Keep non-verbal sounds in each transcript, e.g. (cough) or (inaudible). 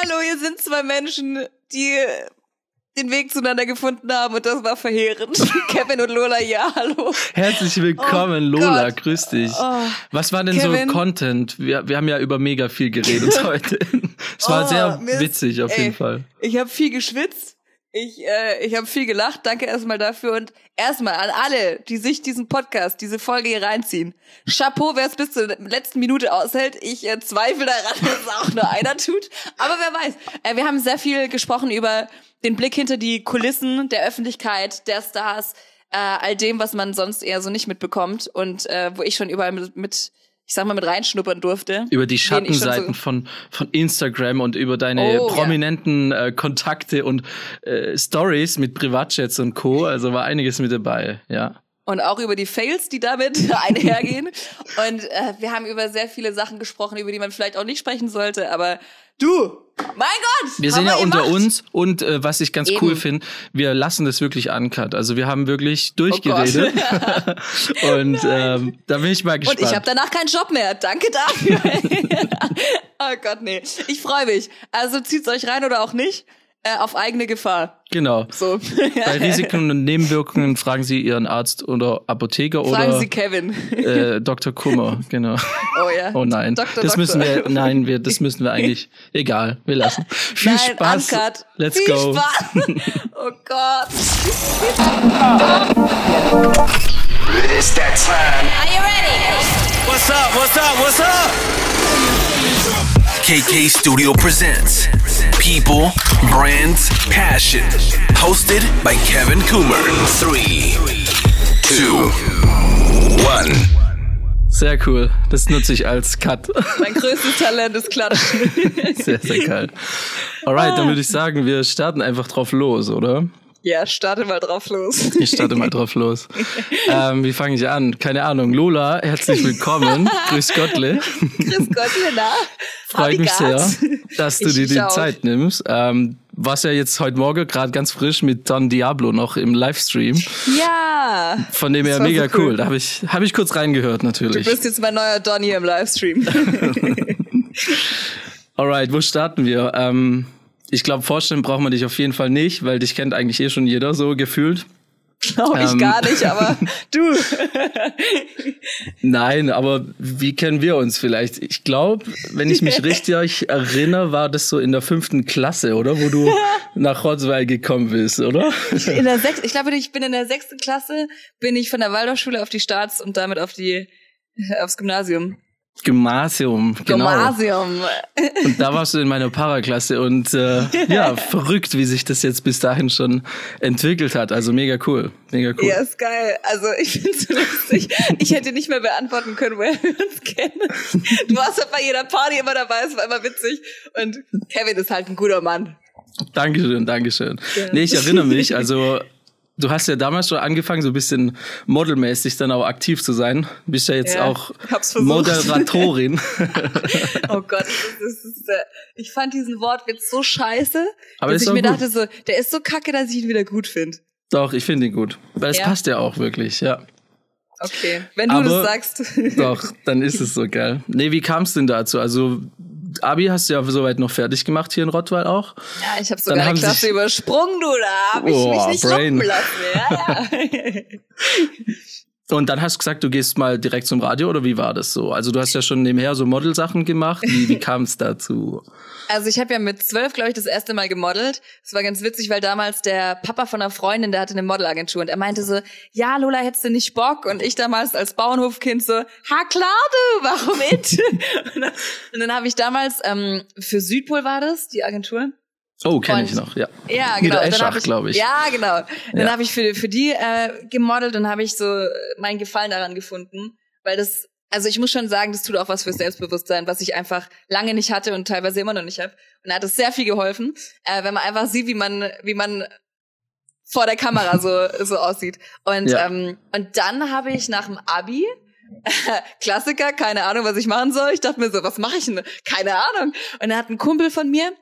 Hallo, hier sind zwei Menschen, die den Weg zueinander gefunden haben und das war verheerend. (laughs) Kevin und Lola, ja, hallo. Herzlich willkommen, oh Lola, Gott. grüß dich. Oh, Was war denn Kevin? so Content? Wir, wir haben ja über mega viel geredet (laughs) heute. es war oh, sehr witzig auf ey, jeden Fall. Ich habe viel geschwitzt. Ich, äh, ich habe viel gelacht. Danke erstmal dafür und erstmal an alle, die sich diesen Podcast, diese Folge hier reinziehen. Chapeau, wer es bis zur letzten Minute aushält. Ich äh, zweifle daran, (laughs) dass es auch nur einer tut. Aber wer weiß. Äh, wir haben sehr viel gesprochen über den Blick hinter die Kulissen der Öffentlichkeit, der Stars, äh, all dem, was man sonst eher so nicht mitbekommt und äh, wo ich schon überall mit, mit ich sag mal, mit reinschnuppern durfte. Über die Schattenseiten so von, von Instagram und über deine oh, prominenten ja. äh, Kontakte und äh, Stories mit Privatjets und Co. Also war einiges mit dabei, ja. Und auch über die Fails, die damit (laughs) einhergehen. und äh, wir haben über sehr viele Sachen gesprochen, über die man vielleicht auch nicht sprechen sollte, aber Du, mein Gott! Wir sind ja wir unter uns und äh, was ich ganz Eben. cool finde, wir lassen das wirklich uncut. Also wir haben wirklich durchgeredet. Oh (laughs) und ähm, da bin ich mal gespannt. Und ich habe danach keinen Job mehr. Danke dafür. (laughs) oh Gott, nee. Ich freue mich. Also zieht's euch rein oder auch nicht. Äh, auf eigene Gefahr. Genau. So. (laughs) Bei Risiken und Nebenwirkungen fragen Sie Ihren Arzt oder Apotheker fragen oder fragen Sie Kevin. Äh, Dr. Kummer, genau. Oh ja. Oh nein. Dr. Das Doktor. müssen wir nein, wir das müssen wir eigentlich egal, wir lassen. Viel nein, Spaß. Uncut. Let's Viel go. Spaß. (laughs) Oh Gott. It's that time. Are you ready? What's up? What's up? What's up? KK Studio presents People, Brands, Passion. Hosted by Kevin Coomer. Three, two, one. Sehr cool. Das nutze ich als Cut. Mein größtes Talent ist Klatschen. (laughs) Sehr, sehr geil. Alright, dann würde ich sagen, wir starten einfach drauf los, oder? Ja, starte mal drauf los. Ich starte mal drauf los. (laughs) ähm, wie fange ich an? Keine Ahnung. Lola, herzlich willkommen. (laughs) Grüß Gottle. Grüß Gottle, na? Freut mich sehr, dass du ich dir die auch. Zeit nimmst. Ähm, warst ja jetzt heute Morgen gerade ganz frisch mit Don Diablo noch im Livestream. Ja. Von dem her mega so cool. cool. Da habe ich, hab ich kurz reingehört natürlich. Du bist jetzt mein neuer Don hier im Livestream. (laughs) Alright, wo starten wir? Ähm, ich glaube, vorstellen braucht man dich auf jeden Fall nicht, weil dich kennt eigentlich eh schon jeder so gefühlt. Glaube ich ähm, gar nicht, aber (laughs) du. Nein, aber wie kennen wir uns vielleicht? Ich glaube, wenn ich mich (laughs) richtig erinnere, war das so in der fünften Klasse, oder? Wo du nach Rotzweil gekommen bist, oder? In der sechs, ich glaube, ich bin in der sechsten Klasse, bin ich von der Waldorfschule auf die Staats- und damit auf die, aufs Gymnasium. Gymnasium, genau. Gymnasium. Und da warst du in meiner Paraklasse und äh, ja, (laughs) verrückt, wie sich das jetzt bis dahin schon entwickelt hat. Also mega cool, mega cool. Ja, ist geil. Also ich find's so lustig. Ich hätte nicht mehr beantworten können, woher wir uns kennen. Du warst halt bei jeder Party immer dabei, es war immer witzig. Und Kevin ist halt ein guter Mann. Dankeschön, Dankeschön. Ja. Nee, ich erinnere mich, also Du hast ja damals schon angefangen, so ein bisschen modelmäßig dann auch aktiv zu sein. Du bist ja jetzt ja, auch Moderatorin. (laughs) oh Gott, das ist, äh, ich fand diesen Wortwitz so scheiße, Aber dass ich mir gut. dachte so, der ist so kacke, dass ich ihn wieder gut finde. Doch, ich finde ihn gut. Weil es ja. passt ja auch wirklich, ja. Okay, wenn du Aber, das sagst. doch, dann ist (laughs) es so geil. Nee, wie kam es denn dazu? Also Abi hast du ja soweit noch fertig gemacht hier in Rottweil auch. Ja, ich habe sogar Dann eine Klasse übersprungen, du, da habe ich oh, mich nicht Brain. lassen. Ja, ja. (laughs) (laughs) Und dann hast du gesagt, du gehst mal direkt zum Radio oder wie war das so? Also du hast ja schon nebenher so Modelsachen gemacht. Wie, wie kam es dazu? Also ich habe ja mit zwölf, glaube ich, das erste Mal gemodelt. Es war ganz witzig, weil damals der Papa von einer Freundin, der hatte eine Modelagentur und er meinte so, ja, Lola, hättest du nicht Bock? Und ich damals als Bauernhofkind so, ha klar du, warum nicht? (laughs) und dann, dann habe ich damals, ähm, für Südpol war das, die Agentur. Oh, kenne ich noch, ja. Ja, genau. Eschach, glaube ich. Ja, genau. Dann ja. habe ich für, für die äh, gemodelt und habe ich so meinen Gefallen daran gefunden, weil das also ich muss schon sagen, das tut auch was fürs Selbstbewusstsein, was ich einfach lange nicht hatte und teilweise immer noch nicht habe. Und da hat es sehr viel geholfen, äh, wenn man einfach sieht, wie man, wie man vor der Kamera so (laughs) so aussieht. Und ja. ähm, und dann habe ich nach dem Abi (laughs) Klassiker, keine Ahnung, was ich machen soll. Ich dachte mir so, was mache ich denn? Keine Ahnung. Und da hat ein Kumpel von mir,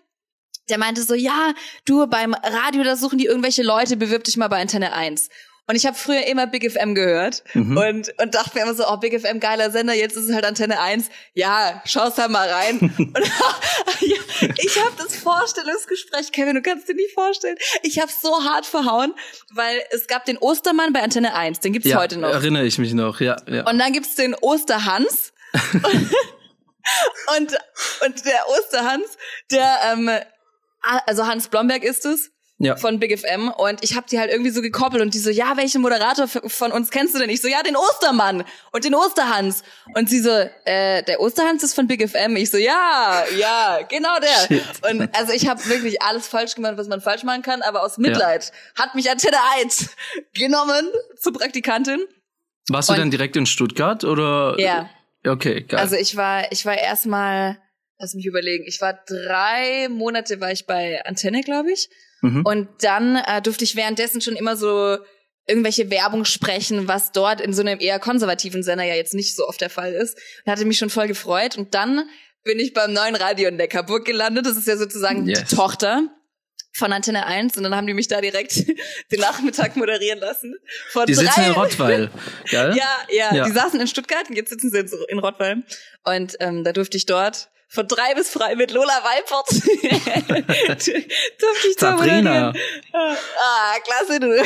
der meinte so, ja, du beim Radio, da suchen die irgendwelche Leute, bewirb dich mal bei Antenne 1. Und ich habe früher immer Big FM gehört mhm. und, und dachte mir immer so, oh, Big FM, geiler Sender, jetzt ist es halt Antenne 1. Ja, schaust da mal rein. (laughs) und (laughs) ich habe das Vorstellungsgespräch, Kevin, du kannst dir nicht vorstellen. Ich habe so hart verhauen, weil es gab den Ostermann bei Antenne 1, den gibt's ja, heute noch. erinnere ich mich noch, ja. ja. Und dann gibt's den Osterhans. (laughs) und, und der Osterhans, der, ähm, also Hans Blomberg ist es, ja. von Big FM und ich habe die halt irgendwie so gekoppelt und die so, ja, welchen Moderator von uns kennst du denn? Ich so, ja, den Ostermann und den Osterhans. Und sie so, äh, der Osterhans ist von Big FM. Ich so, ja, ja, genau der. (laughs) Shit. Und also ich habe wirklich alles falsch gemacht, was man falsch machen kann, aber aus Mitleid ja. hat mich Antenne 1 genommen zur Praktikantin. Warst du dann direkt in Stuttgart oder? Ja. Okay, geil. Also ich war, ich war erstmal, lass mich überlegen, ich war drei Monate war ich bei Antenne, glaube ich. Mhm. Und dann äh, durfte ich währenddessen schon immer so irgendwelche Werbung sprechen, was dort in so einem eher konservativen Sender ja jetzt nicht so oft der Fall ist. Und hatte mich schon voll gefreut. Und dann bin ich beim neuen Radio in Neckarburg gelandet. Das ist ja sozusagen yes. die Tochter von Antenne 1 und dann haben die mich da direkt (laughs) den Nachmittag moderieren lassen. Vor die drei sitzen in Rottweil, (laughs) gell? Ja, ja, ja, die saßen in Stuttgart und jetzt sitzen sie in Rottweil. Und ähm, da durfte ich dort von drei bis frei mit Lola Weipert. (laughs) Durfte ich Sabrina. Ah, klasse, du.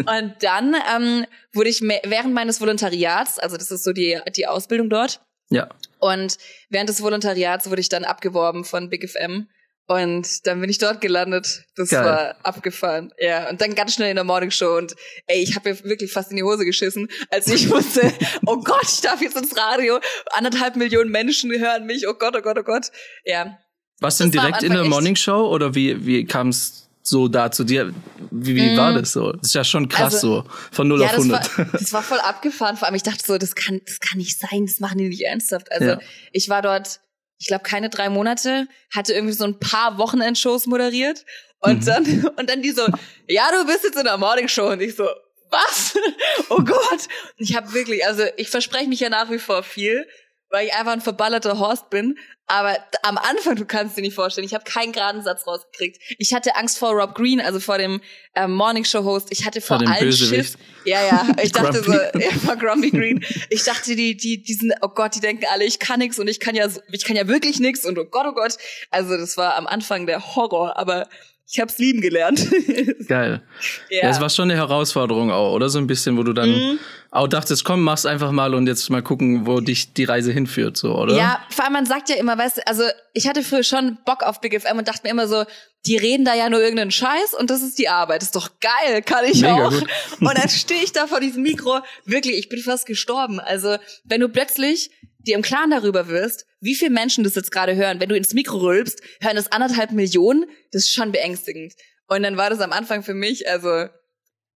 Und dann ähm, wurde ich während meines Volontariats, also das ist so die, die Ausbildung dort. Ja. Und während des Volontariats wurde ich dann abgeworben von Big FM und dann bin ich dort gelandet. Das Geil. war abgefahren. Ja, und dann ganz schnell in der Morning Show und ey, ich habe mir wirklich fast in die Hose geschissen, als ich (laughs) wusste, oh Gott, ich darf jetzt ins Radio. Anderthalb Millionen Menschen hören mich. Oh Gott, oh Gott, oh Gott. Ja. Was denn direkt in der Morning Show oder wie wie kam es so da zu dir? Wie, wie mm. war das so? Das ist ja schon krass also, so von 0 ja, auf 100. Das war, das war voll abgefahren. Vor allem ich dachte so, das kann das kann nicht sein, das machen die nicht ernsthaft. Also ja. ich war dort ich glaube, keine drei Monate, hatte irgendwie so ein paar Wochenendshows moderiert. Und mhm. dann, (laughs) und dann die so, ja, du bist jetzt in der Morning Show. Und ich so, was? (laughs) oh Gott. Und ich habe wirklich, also ich verspreche mich ja nach wie vor viel, weil ich einfach ein verballerter Horst bin. Aber am Anfang, du kannst dir nicht vorstellen, ich habe keinen geraden Satz rausgekriegt. Ich hatte Angst vor Rob Green, also vor dem ähm, Morning Show Host. Ich hatte vor, vor allen Schiff. Ja, ja. (laughs) Ich dachte so, ja, (laughs) vor Grumpy Green. Ich dachte, die, die, die sind, oh Gott, die denken alle, ich kann nix und ich kann ja, ich kann ja wirklich nix und oh Gott, oh Gott. Also das war am Anfang der Horror, aber ich hab's lieben gelernt. (laughs) Geil. Ja. ja. es war schon eine Herausforderung auch, oder? So ein bisschen, wo du dann mhm. auch dachtest, komm, mach's einfach mal und jetzt mal gucken, wo dich die Reise hinführt, so, oder? Ja, vor allem man sagt ja immer, weißt du, also ich hatte früher schon Bock auf Big FM und dachte mir immer so, die reden da ja nur irgendeinen Scheiß und das ist die Arbeit. Ist doch geil, kann ich Mega auch. Gut. Und dann stehe ich da vor diesem Mikro, wirklich, ich bin fast gestorben. Also, wenn du plötzlich dir im Klaren darüber wirst, wie viele Menschen das jetzt gerade hören. Wenn du ins Mikro rülpst, hören das anderthalb Millionen. Das ist schon beängstigend. Und dann war das am Anfang für mich, also,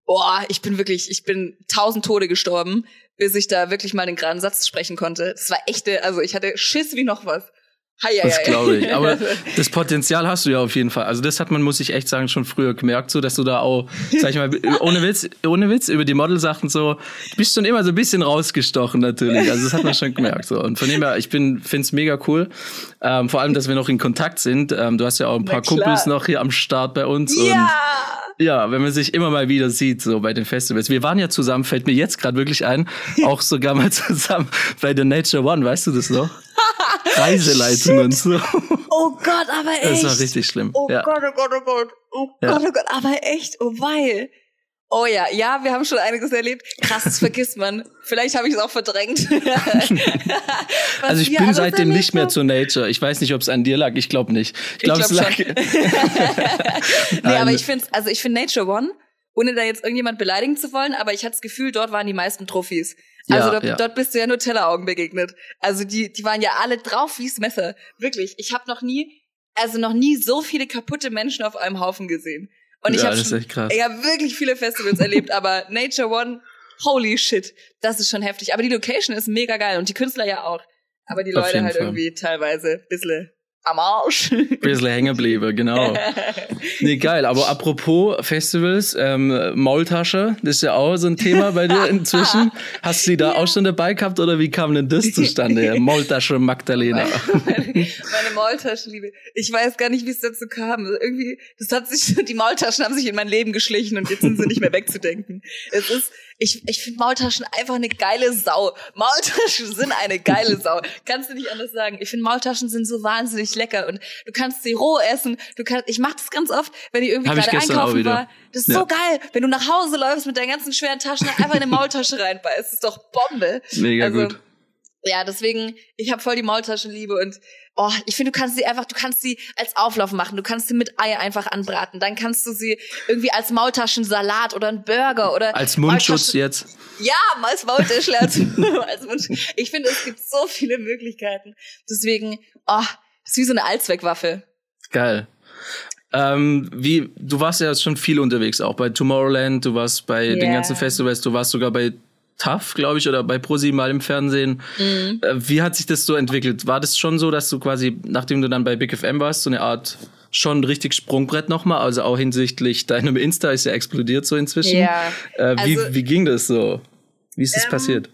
boah, ich bin wirklich, ich bin tausend Tode gestorben, bis ich da wirklich mal den geraden Satz sprechen konnte. Das war echte, also ich hatte Schiss wie noch was. Hi, das glaube ich. Aber (laughs) das Potenzial hast du ja auf jeden Fall. Also das hat man, muss ich echt sagen, schon früher gemerkt, so dass du da auch, sag ich mal, (laughs) ohne Witz, ohne Witz über die Model-Sachen so, du bist schon immer so ein bisschen rausgestochen natürlich. Also das hat man schon gemerkt. So. Und von dem her, ich bin, find's mega cool. Ähm, vor allem, dass wir noch in Kontakt sind. Ähm, du hast ja auch ein paar Kumpels noch hier am Start bei uns. Ja! Ja, wenn man sich immer mal wieder sieht, so bei den Festivals. Wir waren ja zusammen, fällt mir jetzt gerade wirklich ein, (laughs) auch sogar mal zusammen bei der Nature One, weißt du das noch? Reiseleitung und so. Oh Gott, aber echt. Das war richtig schlimm. Oh ja. Gott, oh Gott, oh Gott. Oh ja. Gott, oh Gott, aber echt, oh weil. Oh ja, ja, wir haben schon einiges erlebt. Krass, das vergisst man. Vielleicht habe ich es auch verdrängt. (laughs) also ich bin seitdem nicht mehr zu Nature. Ich weiß nicht, ob es an dir lag. Ich glaube nicht. Ich glaube, glaub, es lag. (laughs) nee, aber ich finde, also ich finde Nature One, ohne da jetzt irgendjemand beleidigen zu wollen, aber ich hatte das Gefühl, dort waren die meisten Trophys. Also ja, dort, ja. dort bist du ja nur Telleraugen begegnet. Also die, die waren ja alle drauf wie's Messer. Wirklich. Ich habe noch nie, also noch nie so viele kaputte Menschen auf einem Haufen gesehen. Und ich ja, ich habe wirklich viele Festivals erlebt, aber Nature One, holy shit, das ist schon heftig. Aber die Location ist mega geil und die Künstler ja auch. Aber die Leute halt Fall. irgendwie teilweise bissle am Arsch. Bisschen hängen geblieben, genau. (laughs) Nee, geil. Aber apropos Festivals, ähm, Maultasche, das ist ja auch so ein Thema bei dir inzwischen. (laughs) Hast du die da ja. auch schon dabei gehabt oder wie kam denn das zustande? (laughs) Maultasche Magdalena. Meine, meine Maultaschenliebe. Ich weiß gar nicht, wie es dazu kam. Also irgendwie, das hat sich, die Maultaschen haben sich in mein Leben geschlichen und jetzt sind sie nicht mehr wegzudenken. Es ist, ich, ich finde Maultaschen einfach eine geile Sau. Maultaschen sind eine geile (laughs) Sau. Kannst du nicht anders sagen. Ich finde Maultaschen sind so wahnsinnig lecker und du kannst sie roh essen. Du kannst, ich mache das ganz oft, wenn ich irgendwie gerade einkaufen war. Das ist ja. so geil, wenn du nach Hause läufst mit deinen ganzen schweren Taschen einfach in eine Maultasche reinbeißt. Das ist doch Bombe. Mega also, gut. Ja, deswegen, ich habe voll die Maultaschenliebe und oh, ich finde, du kannst sie einfach, du kannst sie als Auflauf machen, du kannst sie mit Eier einfach anbraten, dann kannst du sie irgendwie als Maultaschensalat oder ein Burger oder als Mundschutz jetzt. Ja, (laughs) als Mundschutz. Ich finde, es gibt so viele Möglichkeiten. Deswegen, oh, das ist wie so eine Allzweckwaffe. Geil. Ähm, wie, du warst ja schon viel unterwegs, auch bei Tomorrowland, du warst bei yeah. den ganzen Festivals, du warst sogar bei TAF, glaube ich, oder bei Prosi mal im Fernsehen. Mhm. Äh, wie hat sich das so entwickelt? War das schon so, dass du quasi, nachdem du dann bei Big FM warst, so eine Art schon richtig Sprungbrett nochmal, also auch hinsichtlich deinem Insta ist ja explodiert so inzwischen. Ja. Äh, wie, also, wie ging das so? Wie ist das ähm, passiert?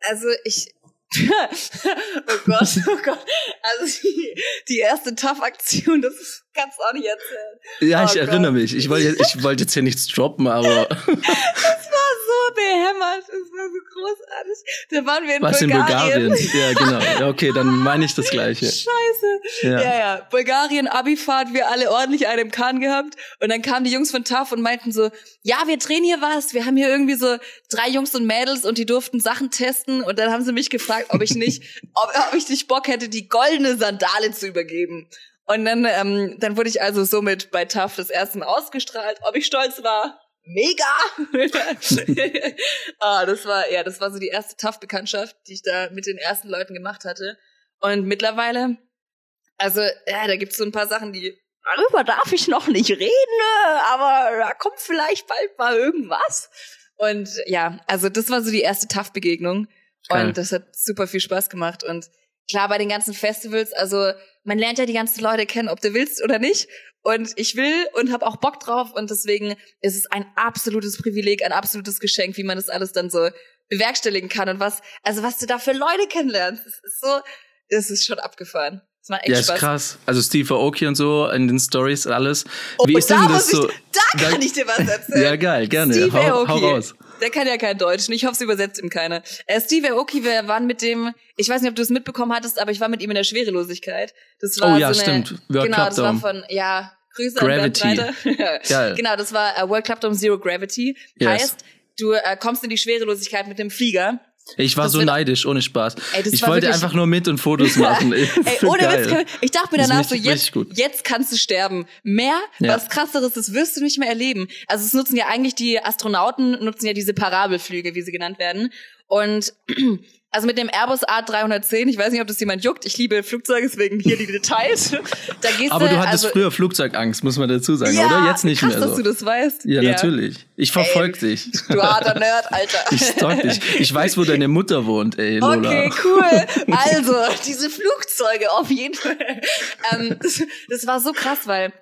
Also ich, (laughs) oh Gott, oh Gott. Also die, die erste Tough-Aktion, das kannst du auch nicht erzählen. Ja, ich oh erinnere Gott. mich. Ich wollte, (laughs) ich wollte jetzt hier nichts droppen, aber. (laughs) das war so behämmert. Das war so großartig. Da waren wir in Was Bulgarien. Was in Bulgarien? Ja, genau. (laughs) Okay, dann meine ich das Gleiche. Scheiße. Ja, ja. ja. Bulgarien, Abifahrt, wir alle ordentlich einen im Kahn gehabt. Und dann kamen die Jungs von TAF und meinten so, ja, wir drehen hier was. Wir haben hier irgendwie so drei Jungs und Mädels und die durften Sachen testen. Und dann haben sie mich gefragt, ob ich nicht, ob, ob ich nicht Bock hätte, die goldene Sandale zu übergeben. Und dann, ähm, dann wurde ich also somit bei TAF das erste Mal ausgestrahlt. Ob ich stolz war? Mega! (laughs) ah, das war, ja, das war so die erste TAF-Bekanntschaft, die ich da mit den ersten Leuten gemacht hatte. Und mittlerweile, also, ja, da gibt's so ein paar Sachen, die, darüber darf ich noch nicht reden, aber da kommt vielleicht bald mal irgendwas. Und ja, also das war so die erste TAF-Begegnung. Und das hat super viel Spaß gemacht. Und klar, bei den ganzen Festivals, also man lernt ja die ganzen Leute kennen, ob du willst oder nicht. Und ich will und habe auch Bock drauf. Und deswegen ist es ein absolutes Privileg, ein absolutes Geschenk, wie man das alles dann so bewerkstelligen kann. Und was, also was du da für Leute kennenlernst, ist so, das ist schon abgefahren. Das macht echt ja, Spaß. ist krass. Also Steve Aoki und so in den Stories alles. Oh, Wie ist denn das so? Ich, da kann da, ich dir was erzählen. ja, geil, gerne. Steve hau, hau raus. Der kann ja kein Deutsch. Ich hoffe, es übersetzt ihm keiner. Äh, Steve Aoki, wir waren mit dem, ich weiß nicht, ob du es mitbekommen hattest, aber ich war mit ihm in der Schwerelosigkeit. Das war oh ja, so eine, stimmt. World genau, Club das war von, ja, Grüße Gravity. an (laughs) Geil. Genau, das war uh, World Club Dome Zero Gravity. Yes. Heißt, du äh, kommst in die Schwerelosigkeit mit dem Flieger ich war das so neidisch, ohne Spaß. Ey, ich wollte einfach nur mit und Fotos (laughs) machen. Ey, (laughs) ohne geil. Witz, ich dachte mir danach so, jetzt, jetzt kannst du sterben. Mehr, ja. was krasseres, das wirst du nicht mehr erleben. Also es nutzen ja eigentlich die Astronauten, nutzen ja diese Parabelflüge, wie sie genannt werden. Und also mit dem Airbus A310, ich weiß nicht, ob das jemand juckt, ich liebe Flugzeuge, deswegen hier die Details. Da gehst Aber du hattest also, früher Flugzeugangst, muss man dazu sagen, ja, oder? Jetzt nicht krass, mehr so. dass du das weißt. Ja, ja. natürlich. Ich verfolge dich. Du harter Nerd, Alter. (laughs) Ich stalk dich. Ich weiß, wo deine Mutter wohnt, ey, Lola. Okay, cool. (laughs) Also, diese Flugzeuge, auf jeden Fall. Ähm, das, das war so krass, weil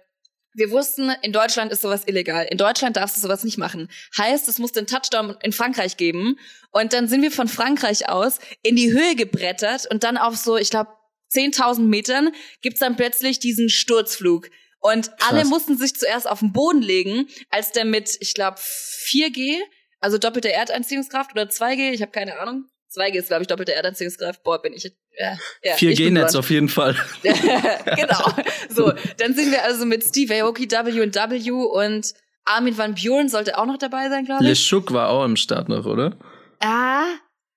wir wussten, in Deutschland ist sowas illegal. In Deutschland darfst du sowas nicht machen. Heißt, es muss den Touchdown in Frankreich geben. Und dann sind wir von Frankreich aus in die Höhe gebrettert und dann auf so, ich glaube, 10.000 Metern gibt's dann plötzlich diesen Sturzflug. Und Krass. alle mussten sich zuerst auf den Boden legen, als der mit, ich glaube, 4G, also doppelte Erdanziehungskraft oder 2G, ich habe keine Ahnung, 2G ist, glaube ich, doppelte Erdanziehungskraft. Boah, bin ich. Ja, ja, 4G-Netz auf jeden Fall. (laughs) genau. So, dann sind wir also mit Steve Aoki, W&W und Armin van Buren sollte auch noch dabei sein, glaube ich. Le Schuck war auch im Start noch, oder? Ah.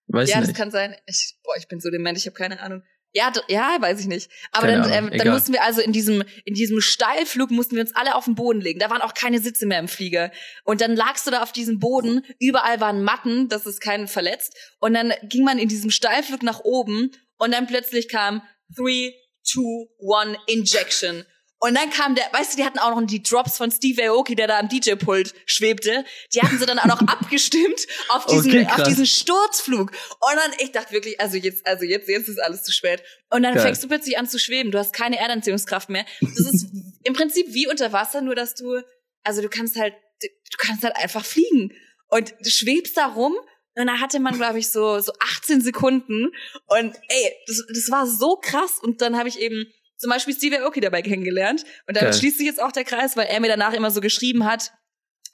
Weiß ja, nicht. das kann sein. Ich, boah, ich bin so dement, ich habe keine Ahnung. Ja, ja, weiß ich nicht. Aber dann, ähm, dann mussten wir also in diesem in diesem Steilflug mussten wir uns alle auf den Boden legen. Da waren auch keine Sitze mehr im Flieger. Und dann lagst du da auf diesem Boden. Überall waren Matten, dass es keinen verletzt. Und dann ging man in diesem Steilflug nach oben und dann plötzlich kam three, two, one Injection. Und dann kam der, weißt du, die hatten auch noch die Drops von Steve Aoki, der da am DJ-Pult schwebte. Die hatten sie dann auch noch (laughs) abgestimmt auf diesen, Okay, auf diesen Sturzflug. Und dann, ich dachte wirklich, also jetzt, also jetzt, jetzt ist alles zu spät. Und dann Geil. fängst du plötzlich an zu schweben. Du hast keine Erdanziehungskraft mehr. Das ist (laughs) im Prinzip wie unter Wasser, nur dass du, also du kannst halt, du kannst halt einfach fliegen. Und du schwebst da rum. Und da hatte man, glaube ich, so, so 18 Sekunden. Und ey, das, das war so krass. Und dann habe ich eben zum Beispiel Steve Aoki dabei kennengelernt. Und damit Geil. schließt sich jetzt auch der Kreis, weil er mir danach immer so geschrieben hat,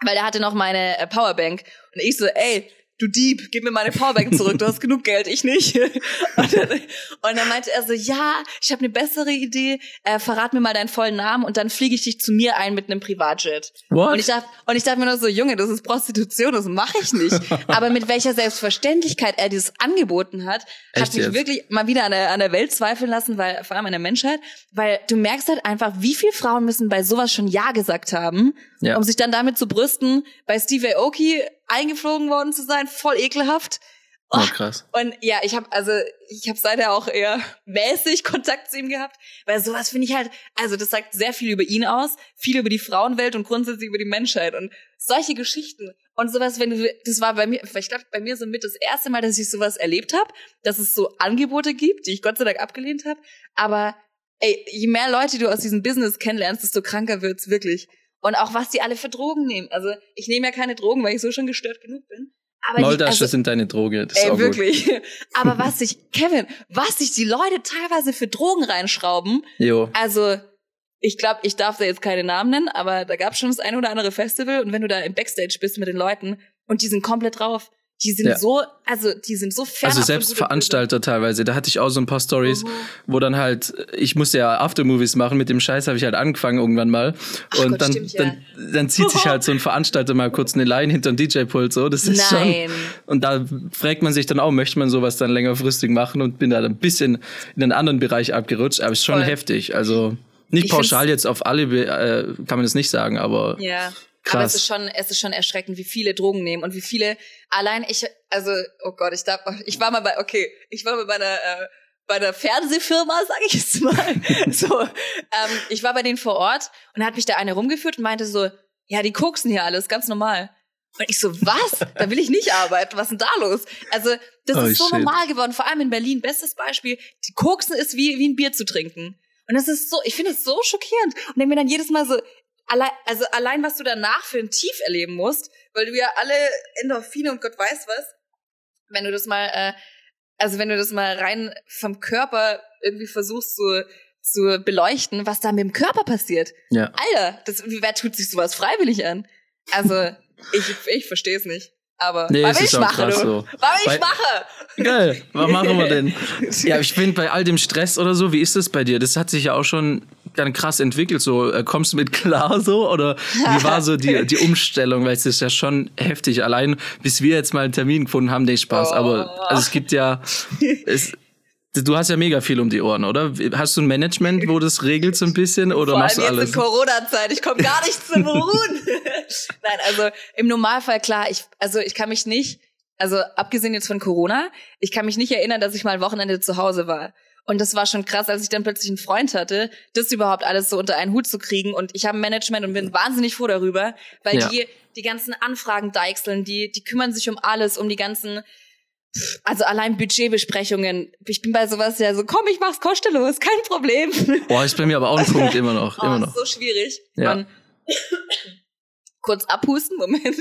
weil er hatte noch meine äh, Powerbank. Und ich so, ey, du Dieb, gib mir meine Powerbank zurück, du hast genug Geld, ich nicht. (laughs) Und dann, und dann meinte er so, ja, ich habe eine bessere Idee, äh, verrat mir mal deinen vollen Namen und dann fliege ich dich zu mir ein mit einem Privatjet. What? Und ich dachte, und ich dachte mir nur so, Junge, das ist Prostitution, das mache ich nicht. (laughs) Aber mit welcher Selbstverständlichkeit er dieses angeboten hat, hat Echt mich jetzt? wirklich mal wieder an der, an der Welt zweifeln lassen, weil vor allem an der Menschheit, weil du merkst halt einfach, wie viele Frauen müssen bei sowas schon Ja gesagt haben, Ja. um sich dann damit zu brüsten, bei Steve Aoki eingeflogen worden zu sein, voll ekelhaft. Oh, krass. Und ja, ich habe also ich habe seither auch eher (laughs) mäßig Kontakt zu ihm gehabt, weil sowas finde ich halt, also das sagt sehr viel über ihn aus, viel über die Frauenwelt und grundsätzlich über die Menschheit und solche Geschichten und sowas, wenn du das war bei mir, ich glaube bei mir so mit das erste Mal, dass ich sowas erlebt habe, dass es so Angebote gibt, die ich Gott sei Dank abgelehnt habe, aber ey, je mehr Leute du aus diesem Business kennenlernst, desto kranker wird's wirklich. Und auch was die alle für Drogen nehmen. Also ich nehme ja keine Drogen, weil ich so schon gestört genug bin. Aber Maultasche also, sind deine Droge. Das ist Ey, wirklich. (laughs) Aber was sich, Kevin, was sich die Leute teilweise für Drogen reinschrauben, gut. Jo. also ich glaube, ich darf da jetzt keine Namen nennen, aber da gab es schon das eine oder andere Festival und wenn du da im Backstage bist mit den Leuten und die sind komplett drauf, die sind Ja. so, also die sind so fern. Also selbst Veranstalter teilweise, da hatte ich auch so ein paar Stories, Mhm. wo dann halt, ich musste ja Aftermovies machen, mit dem Scheiß habe ich halt angefangen irgendwann mal. Ach und Gott, dann, stimmt, ja. dann, dann zieht sich halt (laughs) so ein Veranstalter mal kurz eine Line hinter den DJ-Pult, so, das ist Nein. schon. Und da fragt man sich dann auch, möchte man sowas dann längerfristig machen und bin da ein bisschen in einen anderen Bereich abgerutscht, aber es ist schon Voll. heftig. Also nicht Ich pauschal jetzt auf alle, äh, kann man das nicht sagen, aber Ja. Aber Krass. es ist schon, es ist schon erschreckend, wie viele Drogen nehmen und wie viele allein ich, also, oh Gott, ich darf, ich war mal bei, okay, ich war mal bei einer, äh, bei einer Fernsehfirma, (laughs) sag ich jetzt mal. so, ähm, ich war bei denen vor Ort und hat mich da eine rumgeführt und meinte so, ja, die koksen hier alles, ganz normal. Und ich so, was? Da will ich nicht arbeiten. Was ist denn da los? Also, das Oh, ist so shit. normal geworden. Vor allem in Berlin. Bestes Beispiel. Die Koksen ist wie, wie ein Bier zu trinken. Und das ist so, ich finde es so schockierend. Und denke mir dann jedes Mal so, allein, also allein, was du danach für ein Tief erleben musst, weil du ja alle Endorphine und Gott weiß was, wenn du das mal, äh, also wenn du das mal rein vom Körper irgendwie versuchst zu, zu beleuchten, was da mit dem Körper passiert. ja. Alter, das, wer tut sich sowas freiwillig an? Also, ich, ich verstehe es nicht. Aber Nee, weil ich mache, krass du. so. Weil ich Weil- mache. Geil, was machen wir denn? (laughs) Ja, ich finde bei all dem Stress oder so, wie ist das bei dir? Das hat sich ja auch schon dann krass entwickelt. So, äh, kommst du mit klar so? Oder wie war so die, die Umstellung? Weil es ist ja schon heftig. Allein bis wir jetzt mal einen Termin gefunden haben, der Spaß. Oh. Aber also es gibt ja. Es, du hast ja mega viel um die Ohren, oder? Hast du ein Management, wo das regelt so ein bisschen? Oder Vor machst du allem jetzt alles? in Corona-Zeit. Ich komme gar nicht zum Beruhen. (laughs) Nein, also im Normalfall klar. Ich, also ich kann mich nicht, also abgesehen jetzt von Corona, ich kann mich nicht erinnern, dass ich mal ein Wochenende zu Hause war. Und das war schon krass, als ich dann plötzlich einen Freund hatte, das überhaupt alles so unter einen Hut zu kriegen. Und ich habe ein Management und bin wahnsinnig froh darüber, weil Ja. die die ganzen Anfragen deichseln, die die kümmern sich um alles, um die ganzen also allein Budgetbesprechungen. Ich bin bei sowas ja so, komm, ich mach's kostenlos, kein Problem. Boah, ist bei mir aber auch ein Punkt immer noch. (laughs) Oh, immer ist noch. so schwierig. Ja. Und kurz abhusten, Moment. (laughs)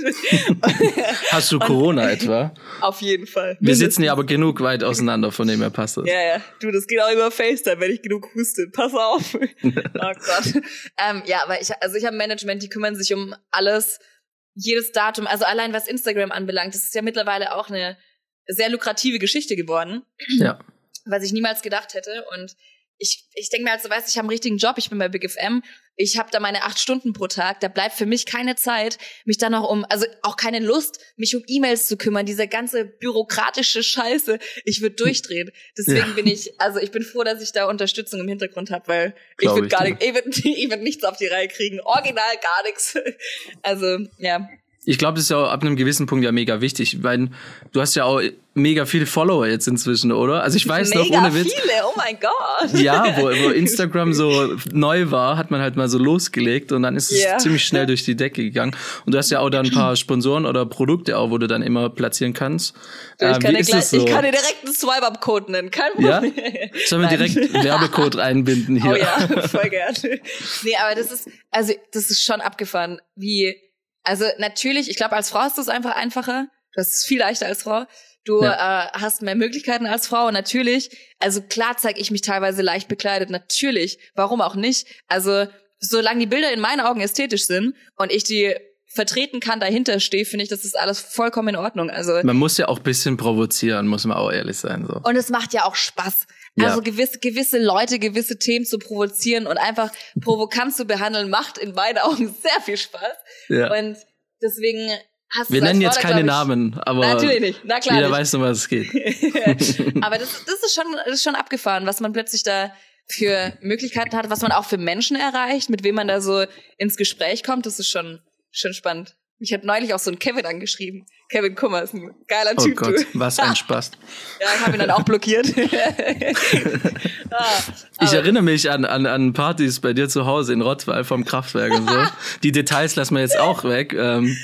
Hast du Corona etwa? Auf jeden Fall. Wir sitzen ja aber genug weit auseinander, von dem her passt das. Ja, ja. Du, das geht auch über FaceTime, wenn ich genug huste. Pass auf. (laughs) oh Gott. Ähm, ja, aber ich, also ich habe Management, die kümmern sich um alles, jedes Datum. Also allein was Instagram anbelangt, das ist ja mittlerweile auch eine sehr lukrative Geschichte geworden. Ja. was ich niemals gedacht hätte. Und ich, ich denke mir halt so, weißt ich habe einen richtigen Job, ich bin bei Big FM, ich habe da meine acht Stunden pro Tag, da bleibt für mich keine Zeit, mich dann noch um, also auch keine Lust, mich um E-Mails zu kümmern, diese ganze bürokratische Scheiße, ich würde durchdrehen. Deswegen Ja. bin ich, also ich bin froh, dass ich da Unterstützung im Hintergrund habe, weil ich Glaub würde ich gar dir. nicht, ich würd, (laughs) ich würd nichts auf die Reihe kriegen, original gar nichts. Also, ja. Ich glaube, das ist ja ab einem gewissen Punkt ja mega wichtig, weil du hast ja auch mega viele Follower jetzt inzwischen, oder? Also ich weiß Mega noch ohne Witz. viele, oh mein Gott. Ja, wo, wo (laughs) Instagram so neu war, hat man halt mal so losgelegt und dann ist es Ja. ziemlich schnell durch die Decke gegangen. Und du hast ja auch da ein paar Sponsoren oder Produkte auch, wo du dann immer platzieren kannst. ich, Ähm, kann wie dir ist gleich, so? ich kann dir direkt einen Swipe-Up-Code nennen, kein ja? Problem. Sollen wir Nein. direkt (laughs) Werbecode reinbinden hier? Oh ja, voll gerne. Nee, aber das ist, also das ist schon abgefahren, wie, also natürlich, ich glaube, als Frau ist das einfach einfacher. Du hast es viel leichter als Frau. Du äh, hast mehr Möglichkeiten als Frau und natürlich, also klar zeige ich mich teilweise leicht bekleidet, natürlich. Warum auch nicht? Also solange die Bilder in meinen Augen ästhetisch sind und ich die vertreten kann, dahinter stehe, finde ich, das ist alles vollkommen in Ordnung. Also Man muss ja auch ein bisschen provozieren, muss man auch ehrlich sein. So. und es macht ja auch Spaß. Ja. Also gewisse, gewisse Leute, gewisse Themen zu provozieren und einfach provokant zu behandeln, (laughs) macht in meinen Augen sehr viel Spaß. Ja. Und deswegen hast du Wir nennen jetzt keine ich, Namen, aber Natürlich nicht. Na klar jeder nicht. weiß, um was es geht. (laughs) Aber (laughs) das, das, ist schon, das ist schon abgefahren, was man plötzlich da für Möglichkeiten hat, was man auch für Menschen erreicht, mit wem man da so ins Gespräch kommt. Das ist schon, schon spannend. Mich hat neulich auch so ein Kevin angeschrieben. Kevin Kummer ist ein geiler Oh Typ, Gott, du. was ein Spaß. (laughs) Ja, ich habe ihn dann auch blockiert. (laughs) ah, Ich aber- erinnere mich an, an, an Partys bei dir zu Hause in Rottweil vom Kraftwerk und so. (laughs) Die Details lassen wir jetzt auch weg, ähm,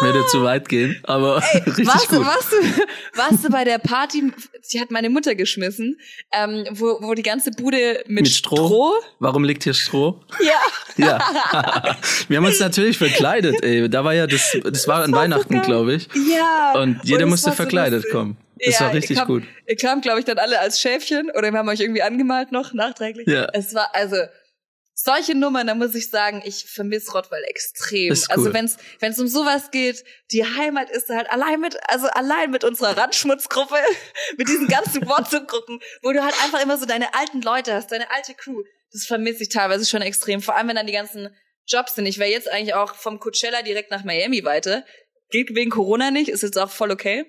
würde zu weit gehen, aber richtig warst, du, gut. warst, du, warst du bei der Party, die hat meine Mutter geschmissen, ähm, wo, wo die ganze Bude mit, Mit Stroh? Warum liegt hier Stroh? Ja. Ja. wir haben uns natürlich verkleidet, ey. Da war ja das, das war an so Weihnachten, geil. glaube ich. Ja. Und jeder es musste so verkleidet lustig. kommen. Das war richtig ihr kam, gut. Ihr kam, glaube ich, dann alle als Schäfchen oder wir haben euch irgendwie angemalt noch nachträglich. Ja. Es war, also, solche Nummern, da muss ich sagen, ich vermisse Rottweil extrem. Ist Also cool. wenn's wenn's um sowas geht, die Heimat ist halt allein mit, also allein mit unserer Randschmutzgruppe, (laughs) mit diesen ganzen WhatsApp-Gruppen, wo du halt einfach immer so deine alten Leute hast, deine alte Crew. Das vermisse ich teilweise schon extrem. Vor allem, wenn dann die ganzen Jobs sind. Ich wäre jetzt eigentlich auch vom Coachella direkt nach Miami weiter. Geht wegen Corona nicht, ist jetzt auch voll okay.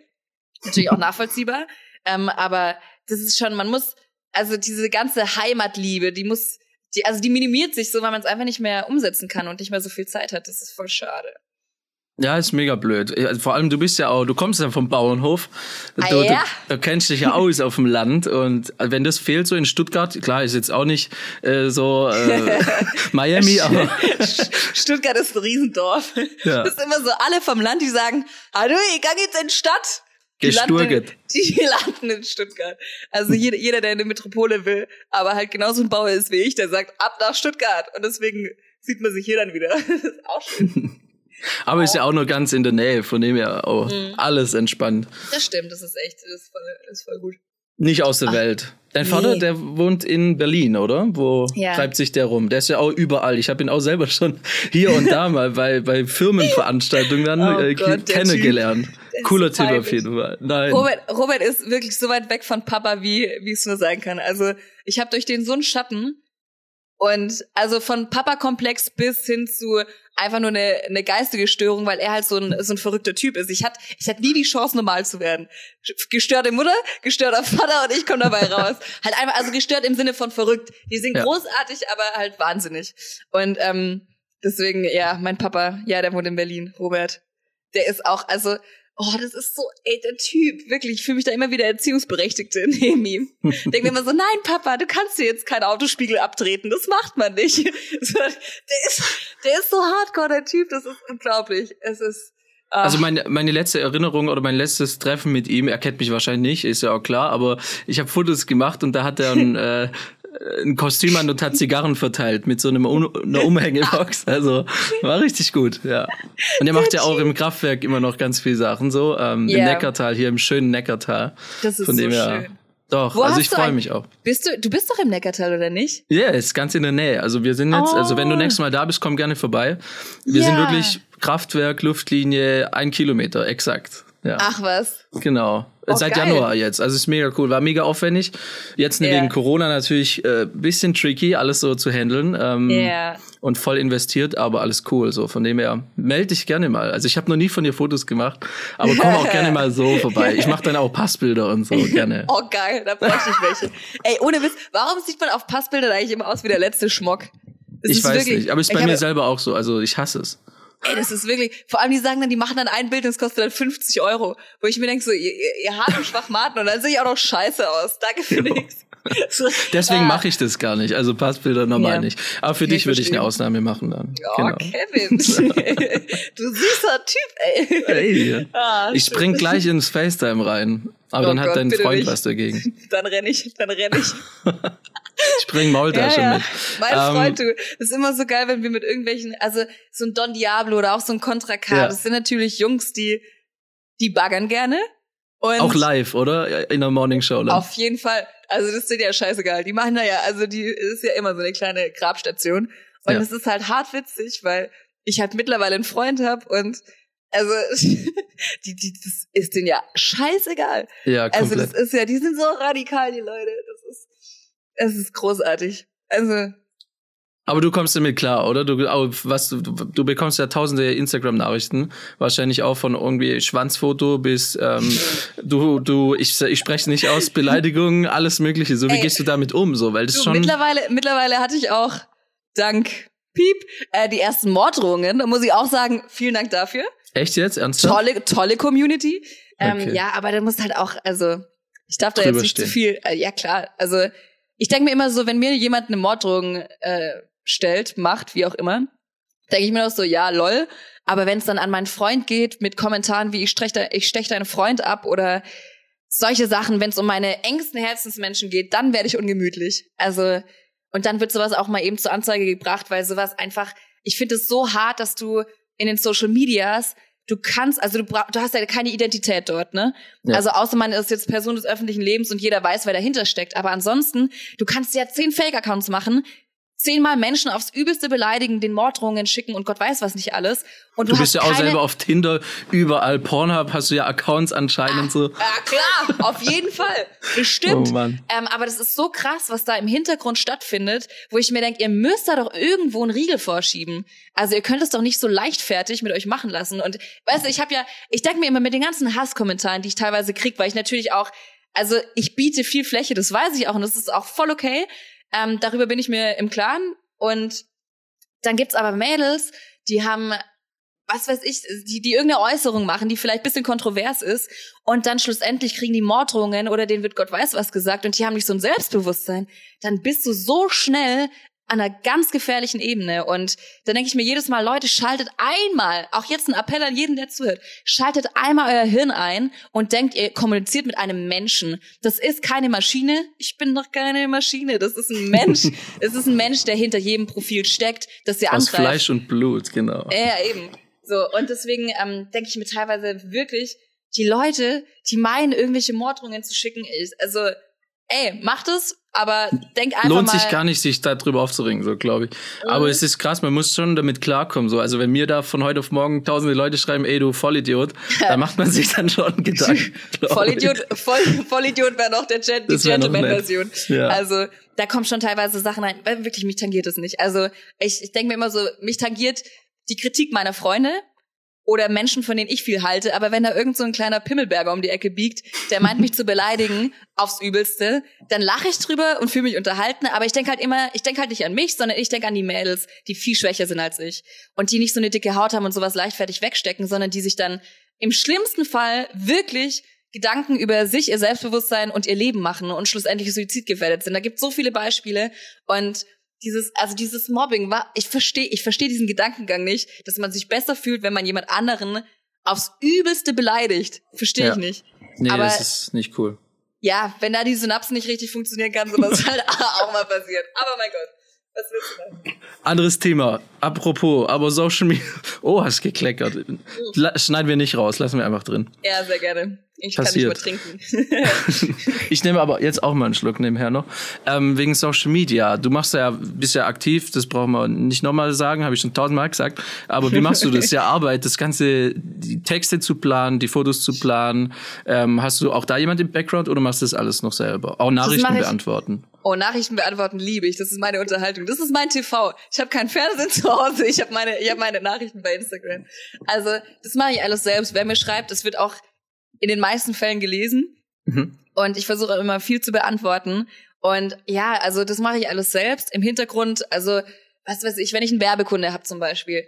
Natürlich auch (laughs) nachvollziehbar. Ähm, aber das ist schon, man muss, also diese ganze Heimatliebe, die muss, die, also die minimiert sich so, weil man es einfach nicht mehr umsetzen kann und nicht mehr so viel Zeit hat. Das ist voll schade. Ja, ist mega blöd. Also Vor allem, du bist ja auch, du kommst ja vom Bauernhof. Du, Ah, du, ja? du kennst dich ja aus auf dem Land. Und wenn das fehlt so in Stuttgart, klar, ist jetzt auch nicht äh, so äh, (laughs) Miami, aber Stuttgart ist ein Riesendorf. Ja. Das ist immer so alle vom Land, die sagen, hallo, ich gang jetzt in die Stadt. Die landen, Gesturget. (laughs) die landen in Stuttgart. Also jeder, jeder, der in eine Metropole will, aber halt genauso ein Bauer ist wie ich, der sagt, ab nach Stuttgart. Und deswegen sieht man sich hier dann wieder. (laughs) Das ist auch schön. Aber ist ja auch nur ganz in der Nähe, von dem her auch Mhm. alles entspannt. Das stimmt, das ist echt, das ist voll, das ist voll gut. Nicht aus der Welt. Dein Vater, nee. der wohnt in Berlin, oder? Wo Ja. treibt sich der rum? Der ist ja auch überall. Ich habe ihn auch selber schon (laughs) hier und da mal bei, bei Firmenveranstaltungen dann (laughs) Oh äh, Gott, kennengelernt. Cooler Typ auf jeden Fall. Nein. Robert, Robert ist wirklich so weit weg von Papa, wie, wie es nur sein kann. Also ich habe durch den so einen Schatten und also von Papa-Komplex bis hin zu einfach nur eine, eine geistige Störung, weil er halt so ein, so ein verrückter Typ ist. Ich hatte ich hatte nie die Chance, normal zu werden. Gestörte Mutter, gestörter Vater und ich komme dabei raus. (laughs) halt einfach, also gestört im Sinne von verrückt. Die sind Ja. großartig, aber halt wahnsinnig. Und ähm, deswegen, ja, mein Papa, ja, der wohnt in Berlin, Robert. Der ist auch, also, oh, das ist so, ey, der Typ, wirklich, ich fühle mich da immer wieder Erziehungsberechtigte neben ihm. Denk mir immer so, nein, Papa, du kannst dir jetzt keinen Autospiegel abtreten, das macht man nicht. (laughs) So, der ist, der ist so hardcore, der Typ, das ist unglaublich. Es ist, ah, Also meine, meine letzte Erinnerung oder mein letztes Treffen mit ihm, er kennt mich wahrscheinlich nicht, ist ja auch klar, aber ich habe Fotos gemacht und da hat er ein, (laughs) äh, ein Kostüm an und hat Zigarren verteilt mit so einem Un einer Umhängebox. Also war richtig gut, ja. Und er macht ja auch im Kraftwerk immer noch ganz viele Sachen so, ähm, im Ja. Neckartal, hier im schönen Neckartal. Das ist Von dem so her. schön. Doch, Wo also ich freue mich auch. bist du, du bist doch im Neckartal, oder nicht? Ja, ist ganz in der Nähe. Also wir sind jetzt, also wenn du Oh. nächstes Mal da bist, komm gerne vorbei. Wir sind Ja. wirklich Kraftwerk, Luftlinie, ein Kilometer, exakt. Ja. Ach was. Genau. Oh, Seit geil. Januar jetzt. Also ist mega cool. War mega aufwendig. Jetzt Ja. wegen Corona natürlich äh, bisschen tricky, alles so zu handeln. Ähm, Ja. Und voll investiert, aber alles cool. So von dem her melde dich gerne mal. Also ich habe noch nie von dir Fotos gemacht, aber komm auch gerne mal so vorbei. Ich mache dann auch Passbilder und so gerne. (laughs) Oh geil, da bräuchte ich welche. Ey, ohne Witz, warum sieht man auf Passbildern eigentlich immer aus wie der letzte Schmock? Das ich weiß wirklich- nicht, aber ist ich bei mir selber auch so. Also ich hasse es. Ey, das ist wirklich, vor allem die sagen dann, die machen dann ein Bild und es kostet dann 50 Euro. Wo ich mir denke, so, ihr, ihr, habt Schwachmaten und dann sehe ich auch noch scheiße aus. Danke für nichts. So, (laughs) Deswegen ah. mache ich das gar nicht. Also Passbilder normal ja. nicht. Aber für dich würde ich eine Ausnahme machen dann. Oh, genau. Kevin. (laughs) (laughs) du süßer Typ, ey. Hey. Ah, ich spring gleich ins FaceTime rein. Aber oh dann Gott, hat dein Freund nicht. was dagegen. (laughs) Dann renn ich, dann renn ich. (laughs) ich bring Maultasche ja, ja. mit. Mein ähm, Freund, du, das ist immer so geil, wenn wir mit irgendwelchen, also so ein Don Diablo oder auch so ein Contra K, ja. das sind natürlich Jungs, die, die baggern gerne. Und auch live, oder? In der Morning Show. Dann. Auf jeden Fall. Also das ist ja scheißegal. Die machen da ja, also die ist ja immer so eine kleine Grabstation. Und es ist halt hart witzig, weil ich halt mittlerweile einen Freund hab und also (laughs) die, die, das ist denen ja scheißegal. Ja, komplett. Also das ist ja, die sind so radikal, die Leute. Das ist, es ist großartig. Also aber du kommst damit klar, oder? Du, was, du, du bekommst ja tausende Instagram-Nachrichten, wahrscheinlich auch von irgendwie Schwanzfoto bis ähm, (laughs) du, du, ich, ich spreche nicht aus, Beleidigungen, alles Mögliche. So, wie Ey, gehst du damit um? So, weil das du, schon. Mittlerweile, mittlerweile hatte ich auch dank Piep äh, die ersten Morddrohungen. Da muss ich auch sagen, vielen Dank dafür. Echt jetzt? Ernsthaft? Tolle, tolle Community. Ähm, okay. Ja, aber da muss halt auch, also ich darf da Drüber jetzt nicht stehen. zu viel. Äh, ja klar, also ich denke mir immer so, wenn mir jemand eine Morddrohung äh, stellt, macht, wie auch immer, denke ich mir noch so, ja, lol. Aber wenn es dann an meinen Freund geht mit Kommentaren wie ich stech, de, ich stech deinen Freund ab oder solche Sachen, wenn es um meine engsten Herzensmenschen geht, dann werde ich ungemütlich. Also und dann wird sowas auch mal eben zur Anzeige gebracht, weil sowas einfach, ich finde es so hart, dass du in den Social Medias du kannst, also du, du hast ja keine Identität dort, ne? Ja. Also außer man ist jetzt Person des öffentlichen Lebens und jeder weiß, wer dahinter steckt. Aber ansonsten, du kannst ja zehn Fake-Accounts machen, zehnmal Menschen aufs Übelste beleidigen, den Morddrohungen schicken und Gott weiß was nicht alles. Und du, du bist ja auch selber auf Tinder, überall Pornhub, hast du ja Accounts anscheinend ah, so. Ja klar, auf jeden Fall, bestimmt. Oh Mann. Ähm, aber das ist so krass, was da im Hintergrund stattfindet, wo ich mir denke, ihr müsst da doch irgendwo einen Riegel vorschieben. Also ihr könnt es doch nicht so leichtfertig mit euch machen lassen. Und weißt du, ich habe ja, ich denke mir immer mit den ganzen Hasskommentaren, die ich teilweise krieg, weil ich natürlich auch also ich biete viel Fläche, das weiß ich auch und das ist auch voll okay. Ähm, darüber bin ich mir im Klaren. Und dann gibt's aber Mädels, die haben was weiß ich, die, die irgendeine Äußerung machen, die vielleicht bisschen kontrovers ist und dann schlussendlich kriegen die Morddrohungen oder denen wird Gott weiß was gesagt und die haben nicht so ein Selbstbewusstsein, dann bist du so schnell an einer ganz gefährlichen Ebene. Und dann denke ich mir jedes Mal, Leute, schaltet einmal, auch jetzt ein Appell an jeden, der zuhört, schaltet einmal euer Hirn ein und denkt, ihr kommuniziert mit einem Menschen. Das ist keine Maschine. Ich bin doch keine Maschine. Das ist ein Mensch. (laughs) es ist ein Mensch, der hinter jedem Profil steckt, das ihr Aus angreift. Fleisch und Blut, genau. Ja, eben. So, und deswegen ähm, denke ich mir teilweise wirklich, die Leute, die meinen, irgendwelche Morddrohungen zu schicken, ist, also ey, macht es, aber denk einfach Lohnt mal. sich gar nicht, sich darüber aufzuringen, so glaube ich. Mhm. Aber es ist krass, man muss schon damit klarkommen. So. Also wenn mir da von heute auf morgen tausende Leute schreiben, ey du Vollidiot, (laughs) da macht man sich dann schon Gedanken. (laughs) Vollidiot, Voll, Vollidiot wäre noch der Gen die Gentleman-Version. Ja. Also da kommen schon teilweise Sachen rein, weil wirklich mich tangiert es nicht. Also ich, ich denke mir immer so, mich tangiert die Kritik meiner Freunde, oder Menschen, von denen ich viel halte, aber wenn da irgend so ein kleiner Pimmelberger um die Ecke biegt, der meint mich zu beleidigen (laughs) aufs Übelste, dann lache ich drüber und fühle mich unterhalten, aber ich denke halt immer, ich denke halt nicht an mich, sondern ich denke an die Mädels, die viel schwächer sind als ich und die nicht so eine dicke Haut haben und sowas leichtfertig wegstecken, sondern die sich dann im schlimmsten Fall wirklich Gedanken über sich, ihr Selbstbewusstsein und ihr Leben machen und schlussendlich suizidgefährdet sind. Da gibt so viele Beispiele und dieses, also dieses Mobbing war, ich verstehe, ich verstehe diesen Gedankengang nicht, dass man sich besser fühlt, wenn man jemand anderen aufs Übelste beleidigt. Verstehe ja. ich nicht. Nee, Aber, das ist nicht cool. Ja, wenn da die Synapsen nicht richtig funktionieren kann, sowas (laughs) halt (laughs) auch mal passiert. Aber mein Gott. Was willst du machen? Anderes Thema. Apropos, aber Social Media. (laughs) Oh, hast gekleckert. Schneiden wir nicht raus, lassen wir einfach drin. Ja, sehr gerne. Ich Passiert. kann nicht mehr trinken. (laughs) ich nehme aber jetzt auch mal einen Schluck nebenher noch. Ähm, wegen Social Media. Du machst ja, bist ja aktiv, das brauchen wir nicht nochmal sagen, habe ich schon tausendmal gesagt. Aber wie machst du das? Ja, (laughs) Arbeit, das Ganze, die Texte zu planen, die Fotos zu planen. Ähm, hast du auch da jemand im Background oder machst du das alles noch selber? Auch Nachrichten beantworten. Oh, Nachrichten beantworten liebe ich. Das ist meine Unterhaltung. Das ist mein TV. Ich habe kein Fernsehen zu Hause. Ich habe meine, ich habe meine Nachrichten bei Instagram. Also das mache ich alles selbst. Wer mir schreibt, das wird auch in den meisten Fällen gelesen. Mhm. Und ich versuche immer viel zu beantworten. Und ja, also das mache ich alles selbst. Im Hintergrund, also was weiß ich, wenn ich einen Werbekunde habe zum Beispiel,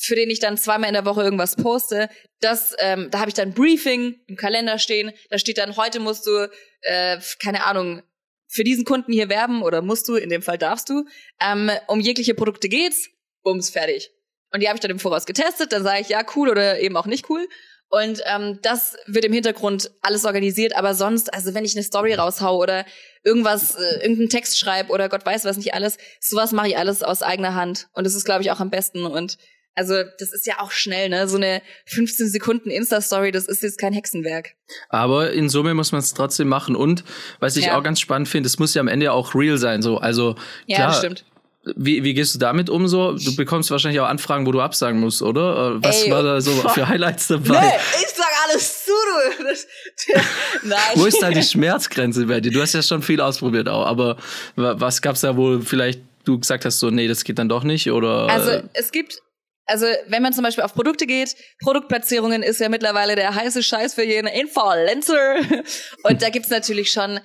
für den ich dann zweimal in der Woche irgendwas poste. Das, ähm, da habe ich dann Briefing im Kalender stehen. Da steht dann, heute musst du, äh, keine Ahnung, für diesen Kunden hier werben oder musst du, in dem Fall darfst du. Ähm, um jegliche Produkte geht's, bums, fertig. Und die habe ich dann im Voraus getestet, dann sage ich, ja, cool oder eben auch nicht cool. Und ähm, das wird im Hintergrund alles organisiert, aber sonst, also wenn ich eine Story raushau oder irgendwas, äh, irgendeinen Text schreibe oder Gott weiß was nicht alles, sowas mache ich alles aus eigener Hand. Und das ist, glaube ich, auch am besten. Und also das ist ja auch schnell, ne? So eine 15 Sekunden Insta-Story, das ist jetzt kein Hexenwerk. Aber in Summe muss man es trotzdem machen. Und was ich ja. auch ganz spannend finde, es muss ja am Ende auch real sein. So, also ja, klar, stimmt. Wie, wie gehst du damit um so? Du bekommst wahrscheinlich auch Anfragen, wo du absagen musst, oder? Äh, was Ey, war da so boah. für Highlights dabei? Nee, ich sag alles zu, du. Das, (laughs) nein. wo ist da die Schmerzgrenze bei dir? Du hast ja schon viel ausprobiert auch, aber was gab's da, wo vielleicht du gesagt hast, so, nee, das geht dann doch nicht, oder? Also, es gibt also wenn man zum Beispiel auf Produkte geht, Produktplatzierungen ist ja mittlerweile der heiße Scheiß für jeden Influencer. (laughs) Und da gibt's natürlich schon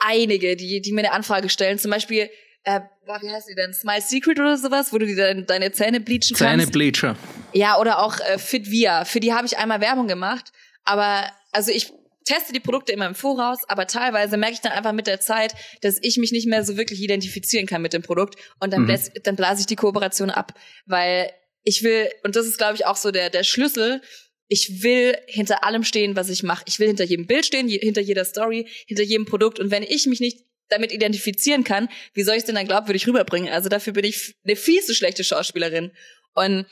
einige, die, die mir eine Anfrage stellen. Zum Beispiel, äh, wie heißt die denn? Smile Secret oder sowas, wo du dir deine, deine Zähne bleachen Zähne kannst. Zähnebleacher. Ja, oder auch äh, Fit Via. Für die habe ich einmal Werbung gemacht. Aber also ich teste die Produkte immer im Voraus, aber teilweise merke ich dann einfach mit der Zeit, dass ich mich nicht mehr so wirklich identifizieren kann mit dem Produkt und dann, mhm. bläs, dann blase ich die Kooperation ab, weil ich will, und das ist, glaube ich, auch so der, der Schlüssel, ich will hinter allem stehen, was ich mache. Ich will hinter jedem Bild stehen, je, hinter jeder Story, hinter jedem Produkt. Und wenn ich mich nicht damit identifizieren kann, wie soll ich es denn dann glaubwürdig rüberbringen? Also dafür bin ich eine viel zu schlechte Schauspielerin. Und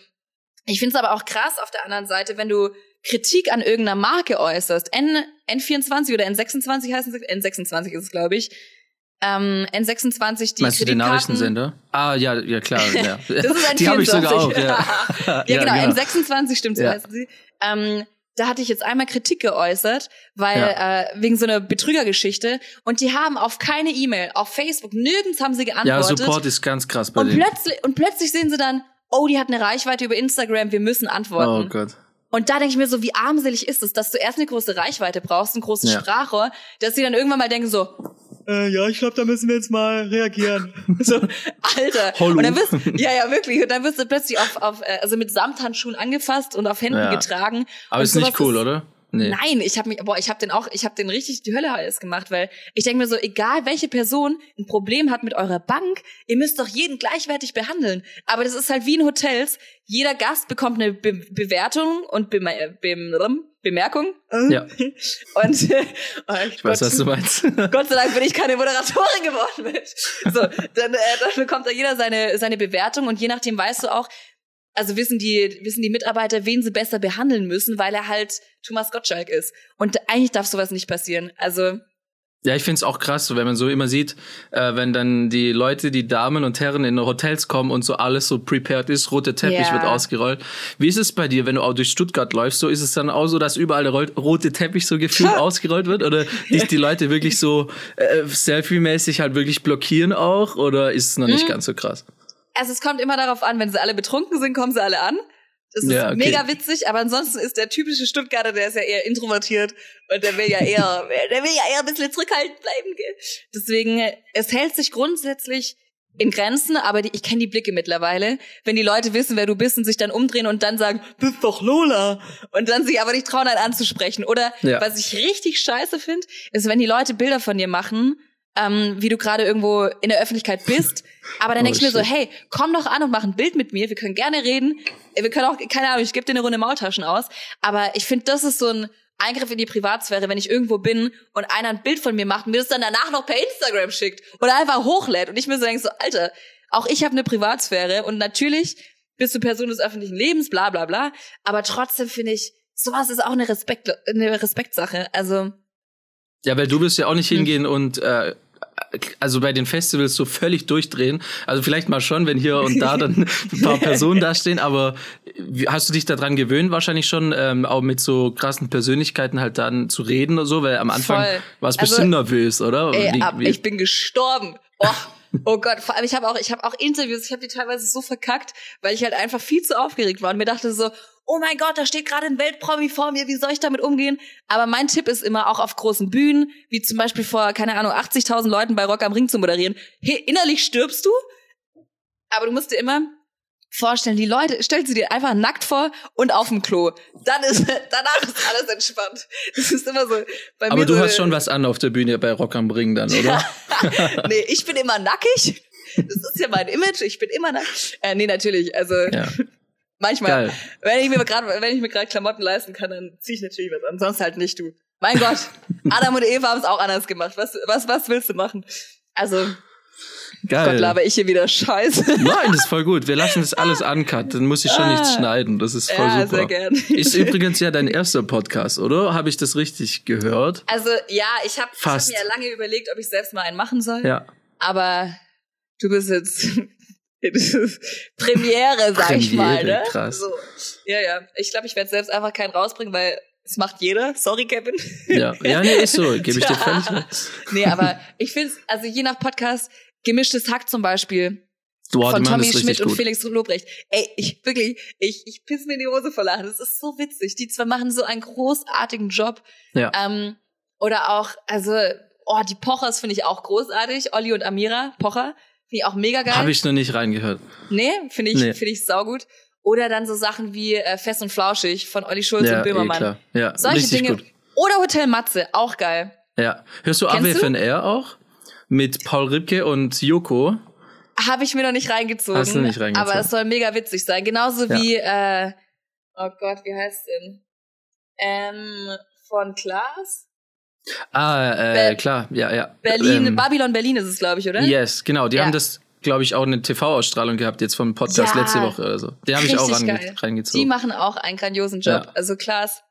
ich finde es aber auch krass auf der anderen Seite, wenn du Kritik an irgendeiner Marke äußerst, N, N24 oder N26 heißen sie, N26 ist es, glaube ich, ähm, N26 die Meinst du den Nachrichtensender? Ah, ja, ja klar. (laughs) Ja. das ist ein die habe ich sogar auch. Ja, ja, (laughs) ja genau, genau, N26 stimmt, so ja. heißen sie. Ähm, da hatte ich jetzt einmal Kritik geäußert, weil ja. äh, wegen so einer Betrügergeschichte und die haben auf keine E-Mail, auf Facebook, nirgends haben sie geantwortet. Ja, Support ist ganz krass bei und denen. Plötzlich, und plötzlich sehen sie dann, oh, die hat eine Reichweite über Instagram, wir müssen antworten. Oh Gott. Und da denke ich mir so, wie armselig ist es, dass du erst eine große Reichweite brauchst, ein großes ja. Sprachrohr, dass sie dann irgendwann mal denken so, äh, ja, ich glaube, da müssen wir jetzt mal reagieren. (laughs) so, Alter. Hallo. Und dann wirst ja, ja, wirklich. Und dann wirst du plötzlich auf, auf äh, also mit Samthandschuhen angefasst und auf Händen ja. getragen. Aber ist nicht cool, ist, oder? Nee. Nein, ich habe mich, boah, ich habe den auch, ich habe den richtig die Hölle heiß gemacht, weil ich denke mir so, egal welche Person ein Problem hat mit eurer Bank, ihr müsst doch jeden gleichwertig behandeln. Aber das ist halt wie in Hotels. Jeder Gast bekommt eine Be Bewertung und Be Be Bemerkung. Ja. (laughs) Und äh, oh, ich Gott, weiß, was du meinst. (laughs) Gott sei Dank bin ich keine Moderatorin geworden mit. So, dann, äh, dann bekommt da jeder seine seine Bewertung und je nachdem weißt du auch, also wissen die, wissen die Mitarbeiter, wen sie besser behandeln müssen, weil er halt Thomas Gottschalk ist. Und eigentlich darf sowas nicht passieren. Also. Ja, ich find's auch krass, wenn man so immer sieht, äh, wenn dann die Leute, die Damen und Herren in Hotels kommen und so alles so prepared ist, rote Teppich yeah. wird ausgerollt. Wie ist es bei dir, wenn du auch durch Stuttgart läufst? So ist es dann auch so, dass überall der rote Teppich so gefühlt (laughs) ausgerollt wird? Oder dich die Leute wirklich so äh, selfie-mäßig halt wirklich blockieren auch? Oder ist es noch nicht mhm. ganz so krass? Also es kommt immer darauf an, wenn sie alle betrunken sind, kommen sie alle an. Das ist ja, okay. mega witzig, aber ansonsten ist der typische Stuttgarter, der ist ja eher introvertiert und der will ja eher, (laughs) der will ja eher ein bisschen zurückhaltend bleiben. Deswegen, es hält sich grundsätzlich in Grenzen, aber die, ich kenne die Blicke mittlerweile. Wenn die Leute wissen, wer du bist und sich dann umdrehen und dann sagen, bist doch Lola. Und dann sich aber nicht trauen, einen anzusprechen. Oder ja. was ich richtig scheiße finde, ist, wenn die Leute Bilder von dir machen ähm, wie du gerade irgendwo in der Öffentlichkeit bist. Aber dann (laughs) oh, denke ich mir so, hey, komm doch an und mach ein Bild mit mir. Wir können gerne reden. Wir können auch, keine Ahnung, ich gebe dir eine Runde Maultaschen aus. Aber ich finde, das ist so ein Eingriff in die Privatsphäre, wenn ich irgendwo bin und einer ein Bild von mir macht und mir das dann danach noch per Instagram schickt oder einfach hochlädt. Und ich mir so denke so, Alter, auch ich habe eine Privatsphäre und natürlich bist du Person des öffentlichen Lebens, bla bla bla. Aber trotzdem finde ich, sowas ist auch eine Respekt, eine Respektsache. Also. Ja, weil du wirst ja auch nicht hm. hingehen und äh, also bei den Festivals so völlig durchdrehen. Also vielleicht mal schon, wenn hier und da dann ein paar Personen (laughs) dastehen, aber hast du dich daran gewöhnt, wahrscheinlich schon, ähm, auch mit so krassen Persönlichkeiten halt dann zu reden oder so? Weil am Anfang Voll. warst du also, bestimmt nervös, oder? Ey, wie, ab, wie? ich bin gestorben. Oh. (laughs) Oh Gott, vor allem ich habe auch, ich habe auch Interviews, ich habe die teilweise so verkackt, weil ich halt einfach viel zu aufgeregt war und mir dachte so, oh mein Gott, da steht gerade ein Weltpromi vor mir, wie soll ich damit umgehen? Aber mein Tipp ist immer auch auf großen Bühnen, wie zum Beispiel vor, keine Ahnung, 80.000 Leuten bei Rock am Ring zu moderieren. Hey, innerlich stirbst du, aber du musst dir immer vorstellen, die Leute, stellst du dir einfach nackt vor und auf dem Klo. Dann ist, (laughs) danach ist alles entspannt. Das ist immer so. Bei Aber mir du so, hast schon was an auf der Bühne bei Rock am Ring dann, oder? (laughs) nee, ich bin immer nackig. Das ist ja mein Image. Ich bin immer nackt. Äh, nee, natürlich. Also, ja. Manchmal. Geil. Wenn ich mir gerade, wenn ich mir gerade Klamotten leisten kann, dann ziehe ich natürlich was an. Sonst halt nicht du. Mein Gott. (laughs) Adam und Eva haben es auch anders gemacht. Was, was, was willst du machen? Also, Geil. Gott, laber ich hier wieder Scheiße. Nein, das ist voll gut. Wir lassen das (laughs) alles uncut. Dann muss ich schon ah. nichts schneiden. Das ist voll ja, super. Sehr gern. (laughs) Ist übrigens ja dein erster Podcast, oder? Habe ich das richtig gehört? Also ja, ich habe hab mir ja lange überlegt, ob ich selbst mal einen machen soll. Ja. Aber du bist jetzt (laughs) Premiere, sag Premiere, ich mal. Ne? Krass. So. Ja, ja. Ich glaube, ich werde selbst einfach keinen rausbringen, weil das macht jeder. Sorry, Kevin. Ja, ja nee, ist so. Gebe ich dir völlig recht. Nee, aber ich finde also je nach Podcast, gemischtes Hack zum Beispiel. Boah, von Tommy Schmidt und Felix Lobrecht. Ey, ich wirklich, ich, ich piss mir in die Hose vor Lachen. Das ist so witzig. Die zwei machen so einen großartigen Job. Ja. Ähm, oder auch, also, oh, die Pochers finde ich auch großartig. Olli und Amira Pocher. Ich auch mega geil. Habe ich noch nicht reingehört. Nee, finde ich, nee. finde ich saugut. Oder dann so Sachen wie äh, Fest und Flauschig von Olli Schulz ja, und Böhmermann. Eh. Ja, Solche Dinge. Gut. Oder Hotel Matze, auch geil. Ja. Hörst du AWFNR auch? mit Paul Ripke und Joko. Habe ich mir noch nicht reingezogen. Hast du nicht reingezogen. Aber es soll mega witzig sein. Genauso ja. wie, äh, oh Gott, wie heißt denn? Ähm, von Klaas? Ah, äh, Be klar, ja, ja. Berlin, ähm, Babylon Berlin ist es, glaube ich, oder? Yes, genau. Die ja. haben das, glaube ich, auch eine TV-Ausstrahlung gehabt jetzt vom Podcast ja, letzte Woche oder so. Die habe ich auch reingezogen. Die machen auch einen grandiosen Job. Also Klaas,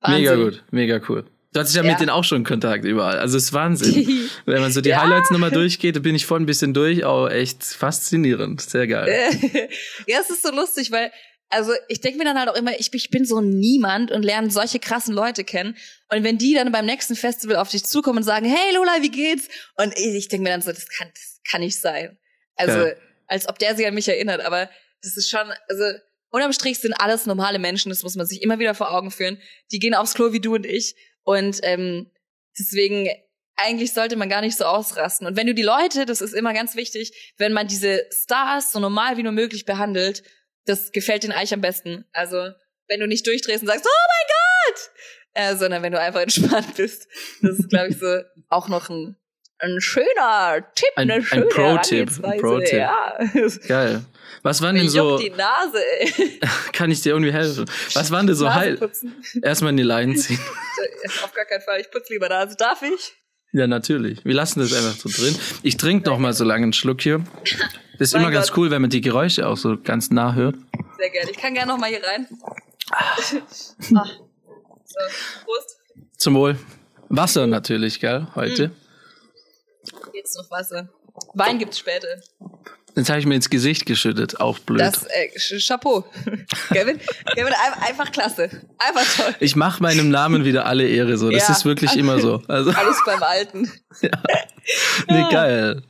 Wahnsinn. Mega gut, mega cool. Du hattest ja, ja, mit denen auch schon Kontakt überall. Also es ist Wahnsinn. (laughs) Wenn man so die ja. Highlights nochmal durchgeht, da bin ich voll ein bisschen durch. Auch echt faszinierend. Sehr geil. (laughs) ja, es ist so lustig, weil, also ich denke mir dann halt auch immer, ich, ich bin so niemand und lerne solche krassen Leute kennen. Und wenn die dann beim nächsten Festival auf dich zukommen und sagen, hey Lola, wie geht's? Und ich, ich denke mir dann so, das kann, das kann nicht sein. Also, ja. als ob der sich an mich erinnert. Aber das ist schon, also unterm Strich sind alles normale Menschen, das muss man sich immer wieder vor Augen führen. Die gehen aufs Klo wie du und ich und ähm, deswegen eigentlich sollte man gar nicht so ausrasten. Und wenn du die Leute, das ist immer ganz wichtig, wenn man diese Stars so normal wie nur möglich behandelt, das gefällt den eigentlich am besten. Also wenn du nicht durchdrehst und sagst, oh mein Gott, äh, sondern wenn du einfach entspannt bist. Das ist, glaube ich, so auch noch ein, ein schöner Tipp, ein, eine schöne ein Pro-Tipp. Pro ja. Geil. Was waren denn so? die Nase, ey. (laughs) Kann ich dir irgendwie helfen? Was waren denn so Heil? Erstmal in die Leinen ziehen. (laughs) Auf gar keinen Fall. Ich putze lieber Nase. Darf ich? Ja, natürlich. Wir lassen das einfach so drin. Ich trinke noch mal so lange einen Schluck hier. Das ist mein immer Gott. ganz cool, wenn man die Geräusche auch so ganz nah hört. Sehr gerne. Ich kann gerne noch mal hier rein. ah. So, Prost. Zum Wohl. Wasser natürlich, gell, heute. Hm. Jetzt noch Wasser. Wein gibt's später. Jetzt habe ich mir ins Gesicht geschüttet, auch blöd. Das, äh, Chapeau. (laughs) Kevin, Kevin, einfach klasse. Einfach toll. Ich mache meinem Namen wieder alle Ehre so. Das ja. ist wirklich immer so. (laughs) Also. Alles beim Alten. (laughs) ja. Nee, geil.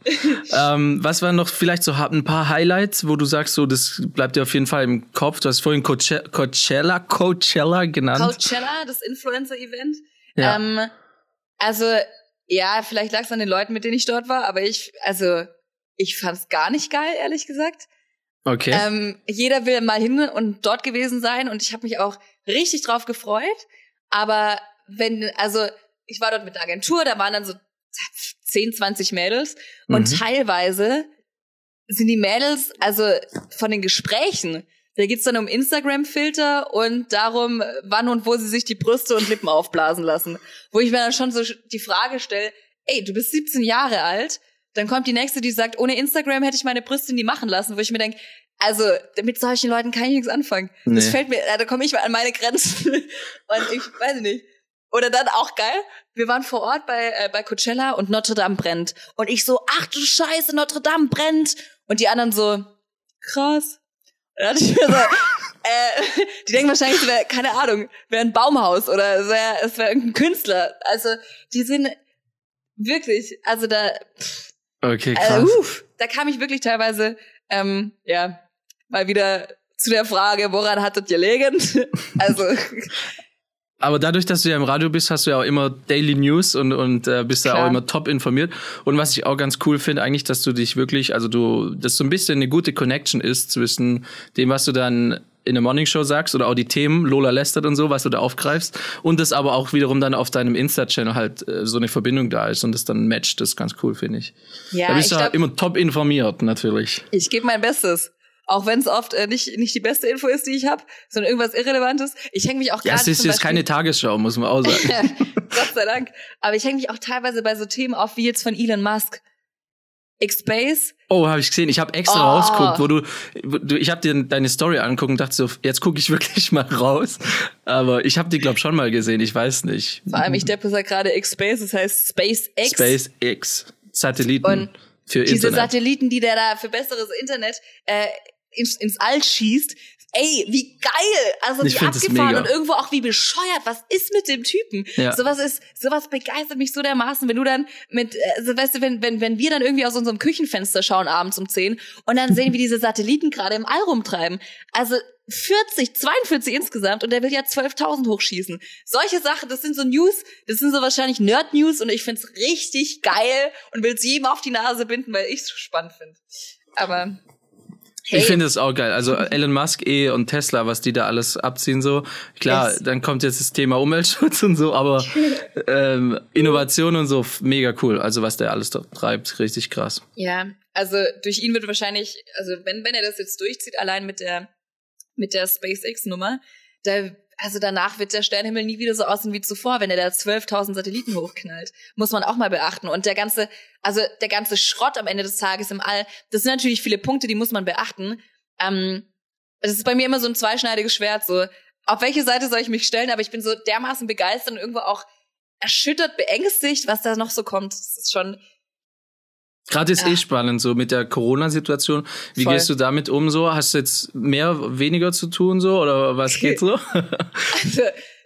ähm, was waren noch vielleicht so ein paar Highlights, wo du sagst, so, das bleibt dir auf jeden Fall im Kopf? Du hast vorhin Coachella, Coachella, Coachella genannt. Coachella, das Influencer-Event. Ja. Ähm, also, ja, vielleicht lag es an den Leuten, mit denen ich dort war, aber ich, also, ich fand's gar nicht geil, ehrlich gesagt. Okay. Ähm, jeder will mal hin und dort gewesen sein und ich habe mich auch richtig drauf gefreut. Aber wenn, also ich war dort mit der Agentur, da waren dann so 10, 20 Mädels und mhm. teilweise sind die Mädels, also von den Gesprächen, da geht's dann um Instagram-Filter und darum, wann und wo sie sich die Brüste und Lippen aufblasen lassen. Wo ich mir dann schon so die Frage stelle, ey, du bist 17 Jahre alt, dann kommt die nächste, die sagt, ohne Instagram hätte ich meine Brüste nie machen lassen, wo ich mir denke, also mit solchen Leuten kann ich nichts anfangen. Nee. Das fällt mir, da komme ich mal an meine Grenzen. (laughs) und ich weiß nicht. Oder dann auch geil, wir waren vor Ort bei, äh, bei Coachella und Notre Dame brennt. Und ich so, ach du Scheiße, Notre Dame brennt. Und die anderen so, krass. So, äh, (laughs) die denken wahrscheinlich, es wäre, keine Ahnung, wäre ein Baumhaus oder es wäre es wär irgendein Künstler. Also die sind wirklich, also da, pff, Okay, äh, krass. Äh, uff, da kam ich wirklich teilweise, ähm, ja, mal wieder zu der Frage, woran hattet ihr gelegen? (laughs) also. Aber dadurch, dass du ja im Radio bist, hast du ja auch immer Daily News und, und äh, bist da Klar. auch immer top informiert. Und was ich auch ganz cool finde, eigentlich, dass du dich wirklich, also du, dass so ein bisschen eine gute Connection ist zwischen dem, was du dann in der Morning Show sagst oder auch die Themen, Lola lästert und so, was du da aufgreifst. Und das aber auch wiederum dann auf deinem Insta-Channel halt äh, so eine Verbindung da ist und das dann matcht. Das ist ganz cool, finde ich. Ja, da bist du glaub- immer top informiert, natürlich. Ich gebe mein Bestes. Auch wenn es oft äh, nicht, nicht die beste Info ist, die ich habe, sondern irgendwas Irrelevantes. Ich hänge mich auch Ja, gerade es ist jetzt Beispiel- keine Tagesschau, muss man auch sagen. (laughs) Gott sei Dank. Aber ich hänge mich auch teilweise bei so Themen auf, wie jetzt von Elon Musk. X-Base. Oh, habe ich gesehen. Ich habe extra Oh. rausgeguckt, wo du, wo du ich habe dir deine Story angeguckt und dachte so, jetzt gucke ich wirklich mal raus. Aber ich habe die glaub schon mal gesehen. Ich weiß nicht. Vor allem, ich deppe sag gerade X-Base, das heißt SpaceX. SpaceX Satelliten Und für Diese Internet. Satelliten, die der da für besseres Internet äh, ins, ins All schießt. Ey, wie geil! Also Ich wie abgefahren und irgendwo auch wie bescheuert. Was ist mit dem Typen? Ja. Sowas ist, sowas begeistert mich so dermaßen, wenn du dann mit, also weißt du, wenn, wenn, wenn wir dann irgendwie aus unserem Küchenfenster schauen abends um 10 und dann sehen, wie diese Satelliten gerade im All rumtreiben. Also 40, 42 insgesamt und der will ja 12.000 hochschießen. Solche Sachen, das sind so News, das sind so wahrscheinlich Nerd-News und ich find's richtig geil und will's jedem auf die Nase binden, weil ich's so spannend finde. Aber hey, Ich finde es auch geil. Also Elon Musk eh und Tesla, was die da alles abziehen so. Klar, Es- dann kommt jetzt das Thema Umweltschutz (laughs) und so, aber (laughs) ähm, Innovation und so mega cool. Also was der alles da treibt, richtig krass. Ja, also durch ihn wird wahrscheinlich, also wenn, wenn er das jetzt durchzieht, allein mit der, mit der SpaceX-Nummer, da, also danach wird der Sternenhimmel nie wieder so aussehen wie zuvor, wenn er da 12.000 Satelliten hochknallt. Muss man auch mal beachten. Und der ganze, also der ganze Schrott am Ende des Tages im All, das sind natürlich viele Punkte, die muss man beachten. Ähm, das ist bei mir immer so ein zweischneidiges Schwert, so, auf welche Seite soll ich mich stellen, aber ich bin so dermaßen begeistert und irgendwo auch erschüttert, beängstigt, was da noch so kommt. Das ist schon, Gerade ist Ja. eh spannend so mit der Corona-Situation. Wie Voll. gehst du damit um so? Hast du jetzt mehr, weniger zu tun so oder was (laughs) geht so? Also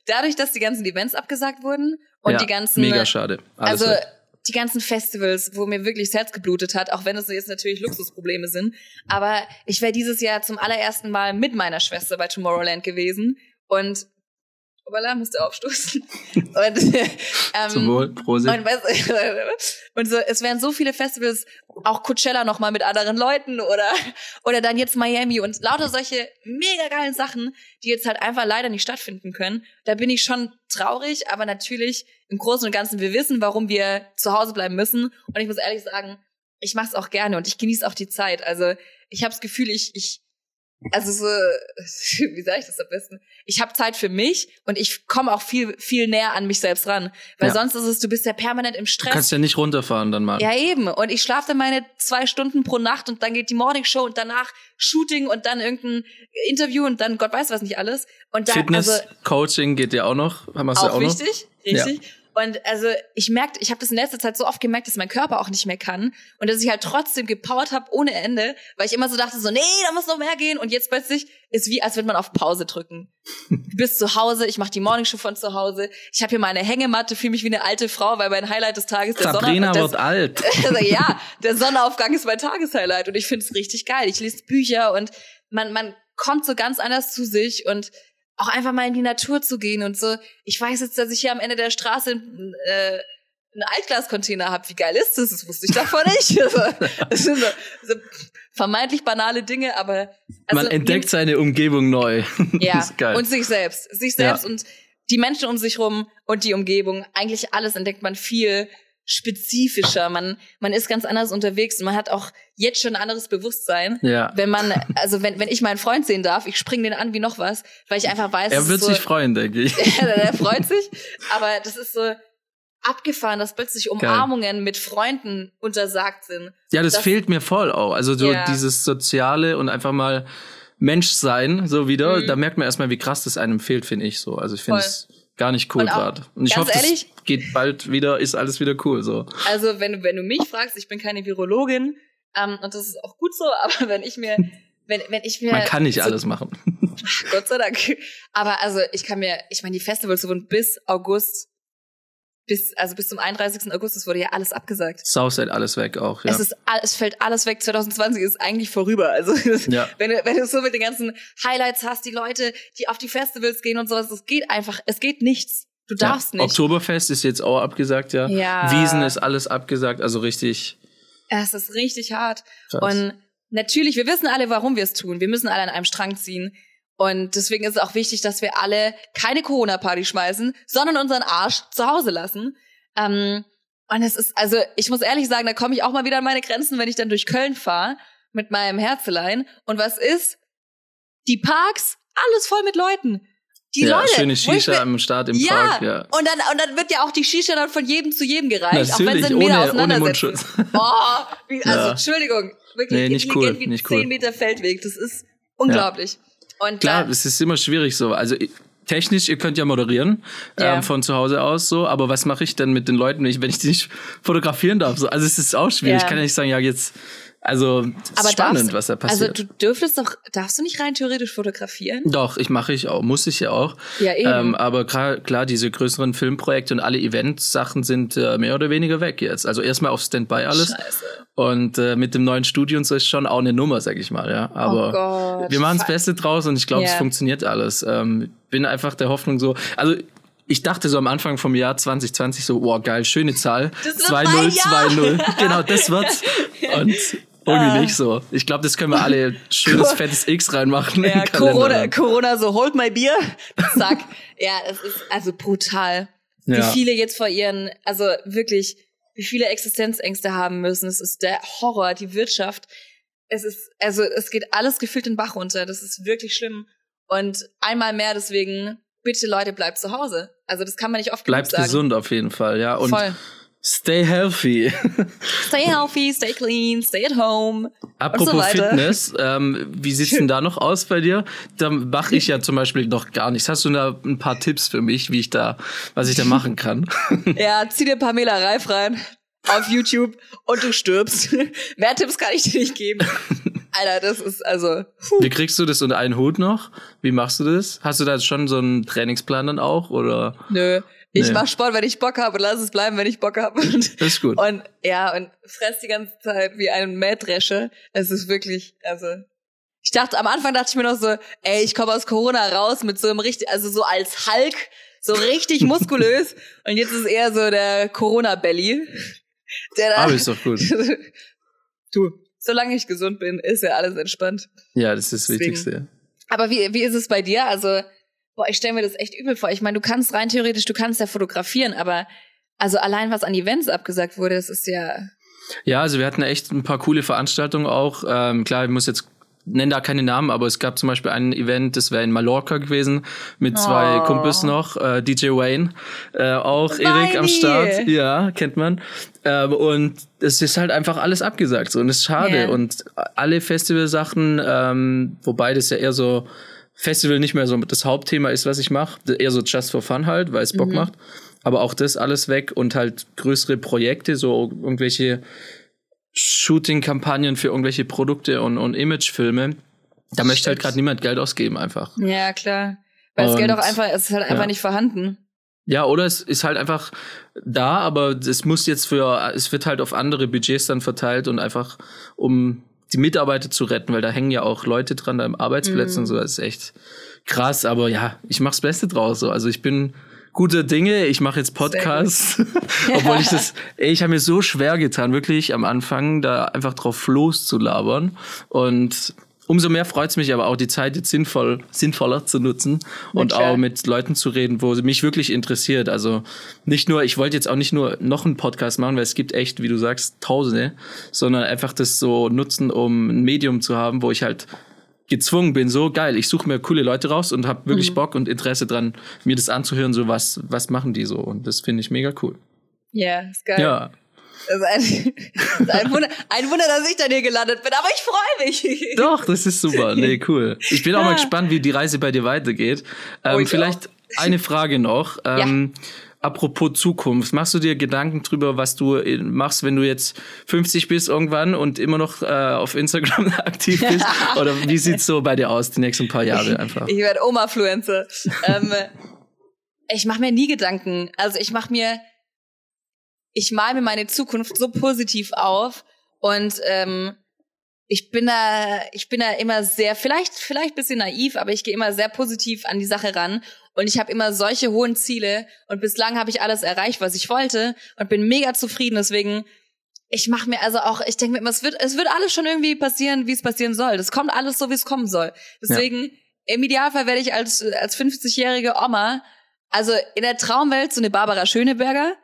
dadurch, dass die ganzen Events abgesagt wurden und ja, die ganzen, mega schade. Alles also weg. die ganzen Festivals, wo mir wirklich das Herz geblutet hat, auch wenn es jetzt natürlich Luxusprobleme sind. Aber ich wäre dieses Jahr zum allerersten Mal mit meiner Schwester bei Tomorrowland gewesen und Obala musste aufstoßen. (laughs) und, ähm, Zum Wohl, Prosit. und, (laughs) und so, es wären so viele Festivals, auch Coachella noch mal mit anderen Leuten oder oder dann jetzt Miami und lauter solche mega geilen Sachen, die jetzt halt einfach leider nicht stattfinden können. Da bin ich schon traurig, aber natürlich im Großen und Ganzen wir wissen, warum wir zu Hause bleiben müssen. Und ich muss ehrlich sagen, ich mache es auch gerne und ich genieße auch die Zeit. Also ich habe das Gefühl, ich ich also so, (laughs) wie sage ich das am besten? Ich habe Zeit für mich und ich komme auch viel, viel näher an mich selbst ran. Weil Ja. sonst ist es, du bist ja permanent im Du Stress. kannst ja nicht runterfahren dann mal. Ja, eben. Und ich schlafe dann meine zwei Stunden pro Nacht und dann geht die Morning Show und danach Shooting und dann irgendein Interview und dann Gott weiß was nicht alles. Und dann, Fitness, also Coaching geht ja auch noch. Du auch, auch noch? wichtig, richtig. Und also ich merkte, ich habe das in letzter Zeit so oft gemerkt, dass mein Körper auch nicht mehr kann und dass ich halt trotzdem gepowert habe ohne Ende, weil ich immer so dachte so, nee, da muss noch mehr gehen und jetzt plötzlich ist wie als würde man auf Pause drücken. Du bist zu Hause, ich mache die Morningshow von zu Hause, ich habe hier meine Hängematte, fühle mich wie eine alte Frau, weil mein Highlight des Tages der Sabrina Sonne- wird alt. (laughs) also, ja, der Sonnenaufgang ist mein Tageshighlight und ich finde es richtig geil. Ich lese Bücher und man, man kommt so ganz anders zu sich und auch einfach mal in die Natur zu gehen und so. Ich weiß jetzt, dass ich hier am Ende der Straße äh, einen Altglascontainer habe. Wie geil ist das? Das wusste ich davor (laughs) nicht. Also, das sind so, so vermeintlich banale Dinge, aber also, Man entdeckt seine Umgebung neu. (laughs) ja, und sich selbst. Sich Ja. selbst und die Menschen um sich rum und die Umgebung. Eigentlich alles entdeckt man viel spezifischer. Man, man ist ganz anders unterwegs und man hat auch jetzt schon ein anderes Bewusstsein. ja. Wenn man, also wenn, wenn ich meinen Freund sehen darf, ich spring den an wie noch was, weil ich einfach weiß, Er wird ist sich so, freuen, denke ich. (laughs) der freut sich. Aber das ist so abgefahren, dass plötzlich Umarmungen mit Freunden untersagt sind. Ja, das, Das- fehlt mir voll auch. Also so Ja. dieses Soziale und einfach mal Mensch sein, so wieder. Mhm. Da merkt man erstmal, wie krass das einem fehlt, finde ich so. Also ich finde es gar nicht cool gerade. Und ich hoffe, ehrlich- das geht bald wieder, ist alles wieder cool so. Also wenn du, wenn du mich fragst, ich bin keine Virologin ähm, und das ist auch gut so, (laughs) aber wenn ich mir, wenn, wenn ich mir Man kann nicht so, alles machen. (laughs) Gott sei Dank. Aber also ich kann mir, ich meine, die Festivals wurden bis August bis, also bis zum 31. August, es wurde ja alles abgesagt. Southside alles weg auch, ja. Es ist, es fällt alles weg. 2020 ist eigentlich vorüber. Also, (laughs) Ja. wenn du, wenn du so mit den ganzen Highlights hast, die Leute, die auf die Festivals gehen und sowas, es geht einfach, es geht nichts. Du darfst ja. nicht. Oktoberfest ist jetzt auch abgesagt, ja. Ja. Wiesen ist alles abgesagt, also richtig Es ist richtig hart. krass. Und natürlich, wir wissen alle, warum wir es tun. Wir müssen alle an einem Strang ziehen. Und deswegen ist es auch wichtig, dass wir alle keine Corona-Party schmeißen, sondern unseren Arsch zu Hause lassen. Ähm, und es ist, also ich muss ehrlich sagen, da komme ich auch mal wieder an meine Grenzen, wenn ich dann durch Köln fahre mit meinem Herzelein. Und was ist? Die Parks, alles voll mit Leuten. Die ja, Leute. schöne Shisha am Start im ja, Park, ja. Und dann, und dann wird ja auch die Shisha dann von jedem zu jedem gereicht, auch wenn Natürlich, sie einen Meter ohne, ohne auseinandersetzen. Mundschutz. (laughs) Oh, wie, also Ja. Entschuldigung, wirklich Nee, nicht cool, wie nicht 10 cool. Meter Feldweg. Das ist unglaublich. Und Klar, es ist immer schwierig so. Also technisch, ihr könnt ja moderieren Ja. ähm, von zu Hause aus so, aber was mache ich denn mit den Leuten, wenn ich, wenn ich die nicht fotografieren darf? So, also es ist auch schwierig. Ja. Ich kann ja nicht sagen, ja jetzt, also es ist aber spannend, darfst, was da Also passiert. du dürftest doch, darfst du nicht rein theoretisch fotografieren? Doch, ich mache ich auch, muss ich ja auch. Ja, eben. Ähm, aber klar, klar, diese größeren Filmprojekte und alle Event-Sachen sind äh, mehr oder weniger weg jetzt. Also erstmal auf Standby alles. Scheiße. Und äh, mit dem neuen Studio und so ist schon auch eine Nummer, sag ich mal, ja. Aber oh Gott. wir machen das. Beste draus und ich glaube, es Ja. funktioniert alles. Ähm, bin einfach der Hoffnung so. Also ich dachte so am Anfang vom Jahr 2020 so, wow, geil, schöne Zahl. Das wird 2-0, mein Jahr. 2-0. Genau, das (laughs) wird's. Und irgendwie nicht so. Ich glaube, das können wir alle schönes fettes X reinmachen. in Ja, Corona. Corona so, hold my Bier. (laughs) Zack. ja, es ist also brutal. Wie Ja. viele jetzt vor ihren, also wirklich, wie viele Existenzängste haben müssen. Es ist der Horror, die Wirtschaft. Es ist, also es geht alles gefühlt den Bach runter. Das ist wirklich schlimm. Und einmal mehr deswegen, bitte Leute, bleibt zu Hause. Also das kann man nicht oft Bleibt genug sagen. gesund auf jeden Fall, ja. Und Voll. Stay healthy. Stay healthy, stay clean, stay at home. Apropos weiter. Fitness, ähm, wie sieht's denn da noch aus bei dir? Da mache ich ja zum Beispiel noch gar nichts. Hast du da ein paar Tipps für mich, wie ich da, was ich da machen kann? (laughs) Ja, zieh dir Pamela Reif rein auf YouTube und du stirbst. (laughs) Mehr Tipps kann ich dir nicht geben. Alter, das ist also. Puh. Wie kriegst du das unter einen Hut noch? Wie machst du das? Hast du da schon so einen Trainingsplan dann auch oder? Nö. Ich Nee. mach Sport, wenn ich Bock habe und lass es bleiben, wenn ich Bock habe. Und, Das ist (laughs) gut. und ja, und fress die ganze Zeit wie ein Mähdresche. Es ist wirklich, also. Ich dachte, am Anfang dachte ich mir noch so, ey, ich komme aus Corona raus mit so einem richtig, also so als Hulk, so richtig (laughs) muskulös. und jetzt ist eher so der Corona-Belly. Der da, Aber ist doch gut. (laughs) du, solange ich gesund bin, ist ja alles entspannt. Ja, das ist das Deswegen. Wichtigste. Aber wie, wie ist es bei dir? Also, boah, ich stelle mir das echt übel vor. Ich meine, du kannst rein theoretisch, du kannst ja fotografieren, aber also allein was an Events abgesagt wurde, das ist ja. Ja, also wir hatten echt ein paar coole Veranstaltungen auch. Ähm, klar, ich muss jetzt nenne da keine Namen, aber es gab zum Beispiel ein Event, das wäre in Mallorca gewesen, mit zwei Oh. Kumpels noch, äh, DJ Wayne, äh, auch Erik am. Start, ja, kennt man. Ähm, und es ist halt einfach alles abgesagt so und es ist schade. Ja. Und alle Festivalsachen, ähm, wobei das ja eher so Festival nicht mehr so das Hauptthema ist, was ich mache, eher so just for fun halt, weil es Bock Mhm. macht. Aber auch das alles weg und halt größere Projekte, so irgendwelche Shooting-Kampagnen für irgendwelche Produkte und, und Imagefilme. Da möchte halt gerade niemand Geld ausgeben einfach. Ja, klar. Weil das Geld auch einfach, es ist halt einfach ja. nicht vorhanden. Ja, oder es ist halt einfach da, aber es muss jetzt für, es wird halt auf andere Budgets dann verteilt und einfach um die Mitarbeiter zu retten, weil da hängen ja auch Leute dran, da im Arbeitsplätzen und so, das ist echt krass, aber ja, ich mach's Beste draus, so. also ich bin guter Dinge, ich mache jetzt Podcasts, (laughs) obwohl ich das, ey, ich habe mir so schwer getan, wirklich am Anfang da einfach drauf loszulabern und umso mehr freut's mich aber auch, die Zeit jetzt sinnvoll, sinnvoller zu nutzen und klar. auch mit Leuten zu reden, wo mich wirklich interessiert. Also nicht nur, ich wollte jetzt auch nicht nur noch einen Podcast machen, weil es gibt echt, wie du sagst, Tausende, sondern einfach das so nutzen, um ein Medium zu haben, wo ich halt gezwungen bin, so geil, ich suche mir coole Leute raus und habe wirklich Mhm. Bock und Interesse dran, mir das anzuhören, so was, was machen die so und das finde ich mega cool. Ja, ist geil. Ja, Das ist ein, (laughs) das ist ein, Wunder, ein Wunder, dass ich dann hier gelandet bin, aber ich freue mich. (laughs) Doch, das ist super. Nee, cool. Ich bin auch mal Ja. gespannt, wie die Reise bei dir weitergeht. Ähm, Oh, ich vielleicht eine Frage noch. (laughs) Ähm, Apropos Zukunft, machst du dir Gedanken drüber, was du machst, wenn du jetzt 50 bist irgendwann und immer noch äh, auf Instagram aktiv bist? Oder wie sieht's so bei dir aus, die nächsten paar Jahre einfach? Ich werde Oma-Fluencer. ähm, ich mache mir nie Gedanken. Also ich mache mir, ich mal mir meine Zukunft so positiv auf und ähm, ich bin da, ich bin da immer sehr, vielleicht, vielleicht bisschen naiv, aber ich gehe immer sehr positiv an die Sache ran und ich habe immer solche hohen Ziele und bislang habe ich alles erreicht, was ich wollte und bin mega zufrieden. Deswegen, ich mache mir also auch, ich denke mir immer, es wird, es wird alles schon irgendwie passieren, wie es passieren soll. Das kommt alles so, wie es kommen soll. Deswegen, ja. im Idealfall werde ich als als 50-jährige Oma, also in der Traumwelt so eine Barbara Schöneberger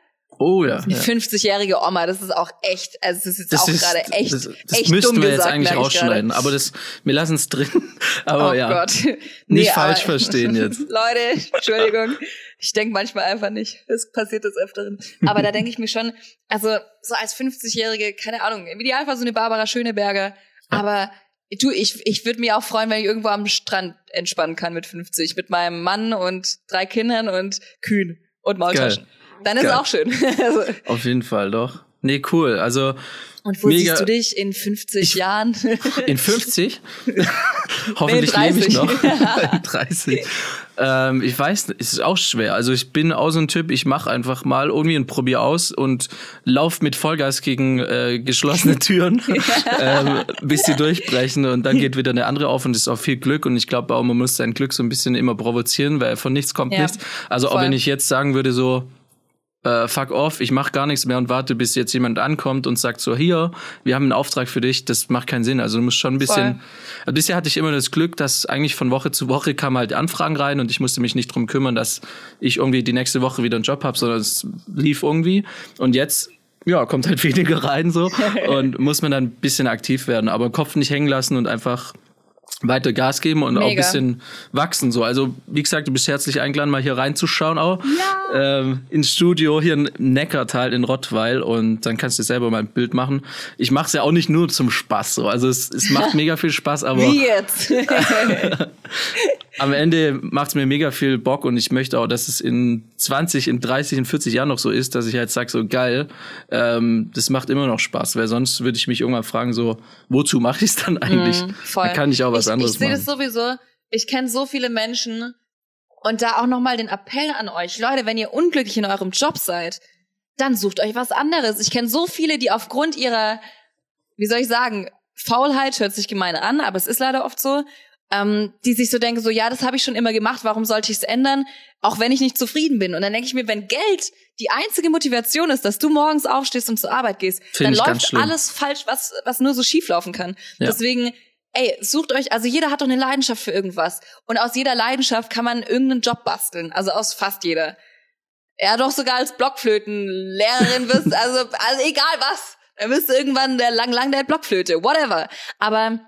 Oh ja. Eine 50-jährige Oma, das ist auch echt, also das ist jetzt das auch gerade echt, das, das echt müssten dumm wir gesagt, jetzt eigentlich rausschneiden, aber das, wir lassen es drin. (laughs) Aber oh ja, Gott. nicht Nee, falsch verstehen jetzt. (laughs) Leute, Entschuldigung. Ich denke manchmal einfach nicht. Es passiert des Öfteren. Aber da denke ich mir schon, also so als 50-Jährige, keine Ahnung, im Idealfall so eine Barbara Schöneberger. Aber du, ich, ich würde mich auch freuen, wenn ich irgendwo am Strand entspannen kann mit 50. Mit meinem Mann und drei Kindern und Kühen und Maultaschen. Dann ist es auch schön. (laughs) Also, Auf jeden Fall, doch. Nee, cool. Also und wo Mega. siehst du dich in 50 Jahren? (laughs) in 50? (laughs) Hoffentlich Nee, lebe ich 30. noch. In 30. Ähm, ich weiß, es ist auch schwer. Also ich bin auch so ein Typ, ich mache einfach mal irgendwie und probier aus und lauf mit Vollgas gegen äh, geschlossene Türen, ähm, bis sie durchbrechen und dann geht wieder eine andere auf und es ist auch viel Glück und ich glaube auch, man muss sein Glück so ein bisschen immer provozieren, weil von nichts kommt Ja, nichts. Also auch voll. wenn ich jetzt sagen würde so, äh, fuck off, ich mache gar nichts mehr und warte, bis jetzt jemand ankommt und sagt so, hier, wir haben einen Auftrag für dich, das macht keinen Sinn. Also du musst schon ein bisschen, also bisher hatte ich immer das Glück, dass eigentlich von Woche zu Woche kamen halt Anfragen rein und ich musste mich nicht drum kümmern, dass ich irgendwie die nächste Woche wieder einen Job habe, sondern es lief irgendwie. Und jetzt, ja, kommt halt (laughs) weniger rein so (laughs) und muss man dann ein bisschen aktiv werden, aber Kopf nicht hängen lassen und einfach weiter Gas geben und auch ein Mega. bisschen wachsen. So, also wie gesagt, du bist herzlich eingeladen, mal hier reinzuschauen auch ähm, ins Studio hier in Neckartal in Rottweil und dann kannst du selber mal ein Bild machen. Ich mache es ja auch nicht nur zum Spaß, so also es, es macht (laughs) mega viel Spaß, aber Wie jetzt? (laughs) (laughs) am Ende macht es mir mega viel Bock und ich möchte auch, dass es in 20, in 30, in 40 Jahren noch so ist, dass ich halt sage, so geil, ähm, das macht immer noch Spaß, weil sonst würde ich mich irgendwann fragen, so, wozu mache ich es dann eigentlich? Mhm, voll. Dann kann ich auch was ich, anderes Ich sehe machen. das sowieso. Ich kenne so viele Menschen und da auch nochmal den Appell an euch. Leute, wenn ihr unglücklich in eurem Job seid, dann sucht euch was anderes. Ich kenne so viele, die aufgrund ihrer, wie soll ich sagen, Faulheit hört sich gemein an, aber es ist leider oft so, ähm, die sich so denken, so ja, das habe ich schon immer gemacht, warum sollte ich es ändern, auch wenn ich nicht zufrieden bin. Und dann denke ich mir, wenn Geld die einzige Motivation ist, dass du morgens aufstehst und zur Arbeit gehst, Find dann läuft alles falsch, was, was nur so schief laufen kann. Ja. Deswegen, ey, sucht euch, also jeder hat doch eine Leidenschaft für irgendwas. Und aus jeder Leidenschaft kann man irgendeinen Job basteln. Also aus fast jeder. Ja, doch sogar als Blockflötenlehrerin wirst, also, also egal was. Dann wirst du irgendwann der lang, lang der Blockflöte, whatever. Aber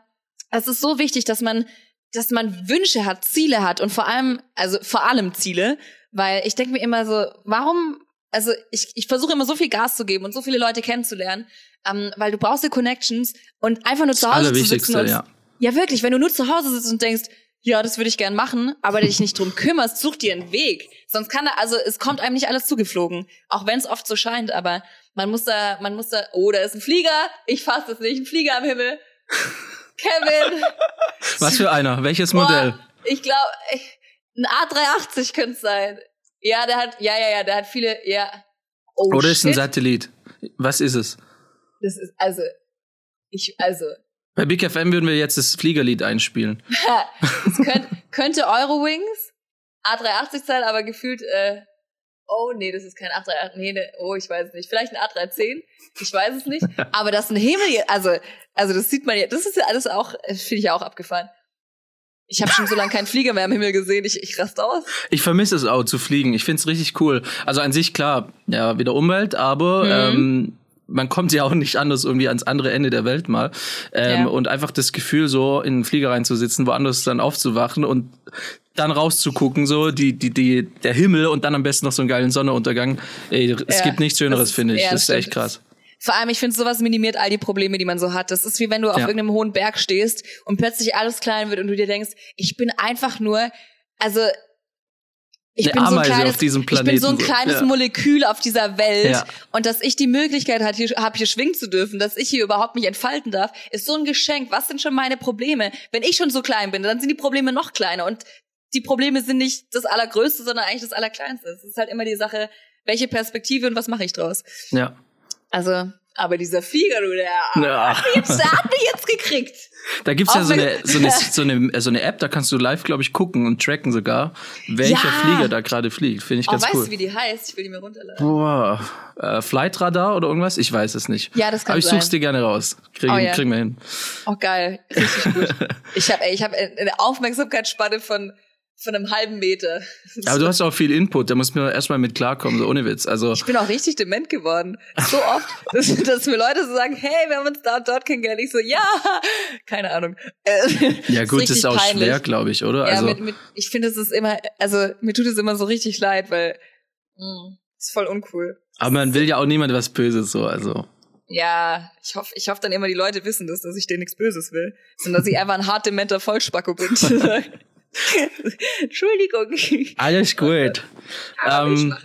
es ist so wichtig, dass man, dass man Wünsche hat, Ziele hat und vor allem, also vor allem Ziele, weil ich denke mir immer so, warum, also ich, ich versuche immer so viel Gas zu geben und so viele Leute kennenzulernen, ähm, weil du brauchst die Connections und einfach nur zu Hause zu sitzen und ja. ja, wirklich, wenn du nur zu Hause sitzt und denkst, ja, das würde ich gern machen, aber dich nicht drum kümmerst, such dir einen Weg. Sonst kann da, also es kommt einem nicht alles zugeflogen. Auch wenn es oft so scheint, aber man muss da, man muss da, oh, da ist ein Flieger, ich fass das nicht, ein Flieger am Himmel. Kevin. (laughs) Was für einer? Welches Boah, Modell? Ich glaube, ein A380 könnte es sein. Ja, der hat, ja, ja, ja, der hat viele, ja. Oh, Oder ist ein shit. Satellit? Was ist es? Das ist, also, ich, also, Bei Big FM würden wir jetzt das Fliegerlied einspielen. (laughs) Es könnt, könnte Eurowings A380 sein, aber gefühlt, äh, oh nee, das ist kein A380, nee, ne, oh, ich weiß es nicht. Vielleicht ein A310, ich weiß es nicht. (laughs) Aber das ein Himmel, also, also das sieht man ja, das ist ja alles auch, äh, finde ich ja auch abgefahren. Ich habe schon so lange keinen Flieger mehr am Himmel gesehen, ich, ich raste aus. Ich vermisse es auch zu fliegen. Ich find's richtig cool. Also an sich klar, ja, wieder Umwelt, aber Mhm. ähm, man kommt ja auch nicht anders irgendwie ans andere Ende der Welt mal. Ähm, Ja. Und einfach das Gefühl, so in den Flieger reinzusitzen, woanders dann aufzuwachen und dann rauszugucken, so die, die, die, der Himmel und dann am besten noch so einen geilen Sonnenuntergang. Ey, es Ja, gibt nichts Schöneres, finde ich. ja, das das ist echt krass. Vor allem, ich finde, sowas minimiert all die Probleme, die man so hat. Das ist wie wenn du auf Ja. irgendeinem hohen Berg stehst und plötzlich alles klein wird und du dir denkst, ich bin einfach nur, also ich bin so ein Ameise kleines, auf diesem ich bin so ein Planeten, kleines Ja. Molekül auf dieser Welt Ja. und dass ich die Möglichkeit habe, hier, hab, hier schwingen zu dürfen, dass ich hier überhaupt mich entfalten darf, ist so ein Geschenk. Was sind schon meine Probleme? Wenn ich schon so klein bin, dann sind die Probleme noch kleiner und die Probleme sind nicht das Allergrößte, sondern eigentlich das Allerkleinste. Es ist halt immer die Sache, welche Perspektive und was mache ich draus. Ja. Also, aber dieser Flieger, du, der, Ja. hat, mich jetzt, der hat mich jetzt gekriegt. Da gibt's ja Auch so eine, (laughs) so, eine, so, eine, so eine App, da kannst du live, glaube ich, gucken und tracken sogar, welcher Ja. Flieger da gerade fliegt. Finde ich Oh, ganz weißt cool. du, wie die heißt? Ich will die mir runterladen. Boah, äh, Flightradar oder irgendwas? Ich weiß es nicht. Ja, das kann Aber ich such's sein. dir gerne raus. Kriegen, Oh, ja. kriegen wir hin. Oh, geil. Richtig gut. (laughs) Ich habe ich hab eine Aufmerksamkeitsspanne von, von einem halben Meter. Aber du hast auch viel Input, da muss man erstmal mit klarkommen, so ohne Witz. Also, Ich bin auch richtig dement geworden. So oft, (laughs) dass, dass mir Leute so sagen, hey, wir haben uns da und dort kennengelernt. Ich so, ja, (laughs) keine Ahnung. Ja gut, das ist richtig auch peinlich. schwer, glaube ich, oder? Ja, also, mit, mit, ich finde, es ist immer, also mir tut es immer so richtig leid, weil mh, ist voll uncool. aber man will ja auch niemand was Böses, so, also. Ja, ich hoffe, ich hoffe dann immer, die Leute wissen das, dass ich denen nichts Böses will, sondern dass ich einfach ein hart dementer Vollspacko bin. (laughs) Entschuldigung. Alles gut. Ähm,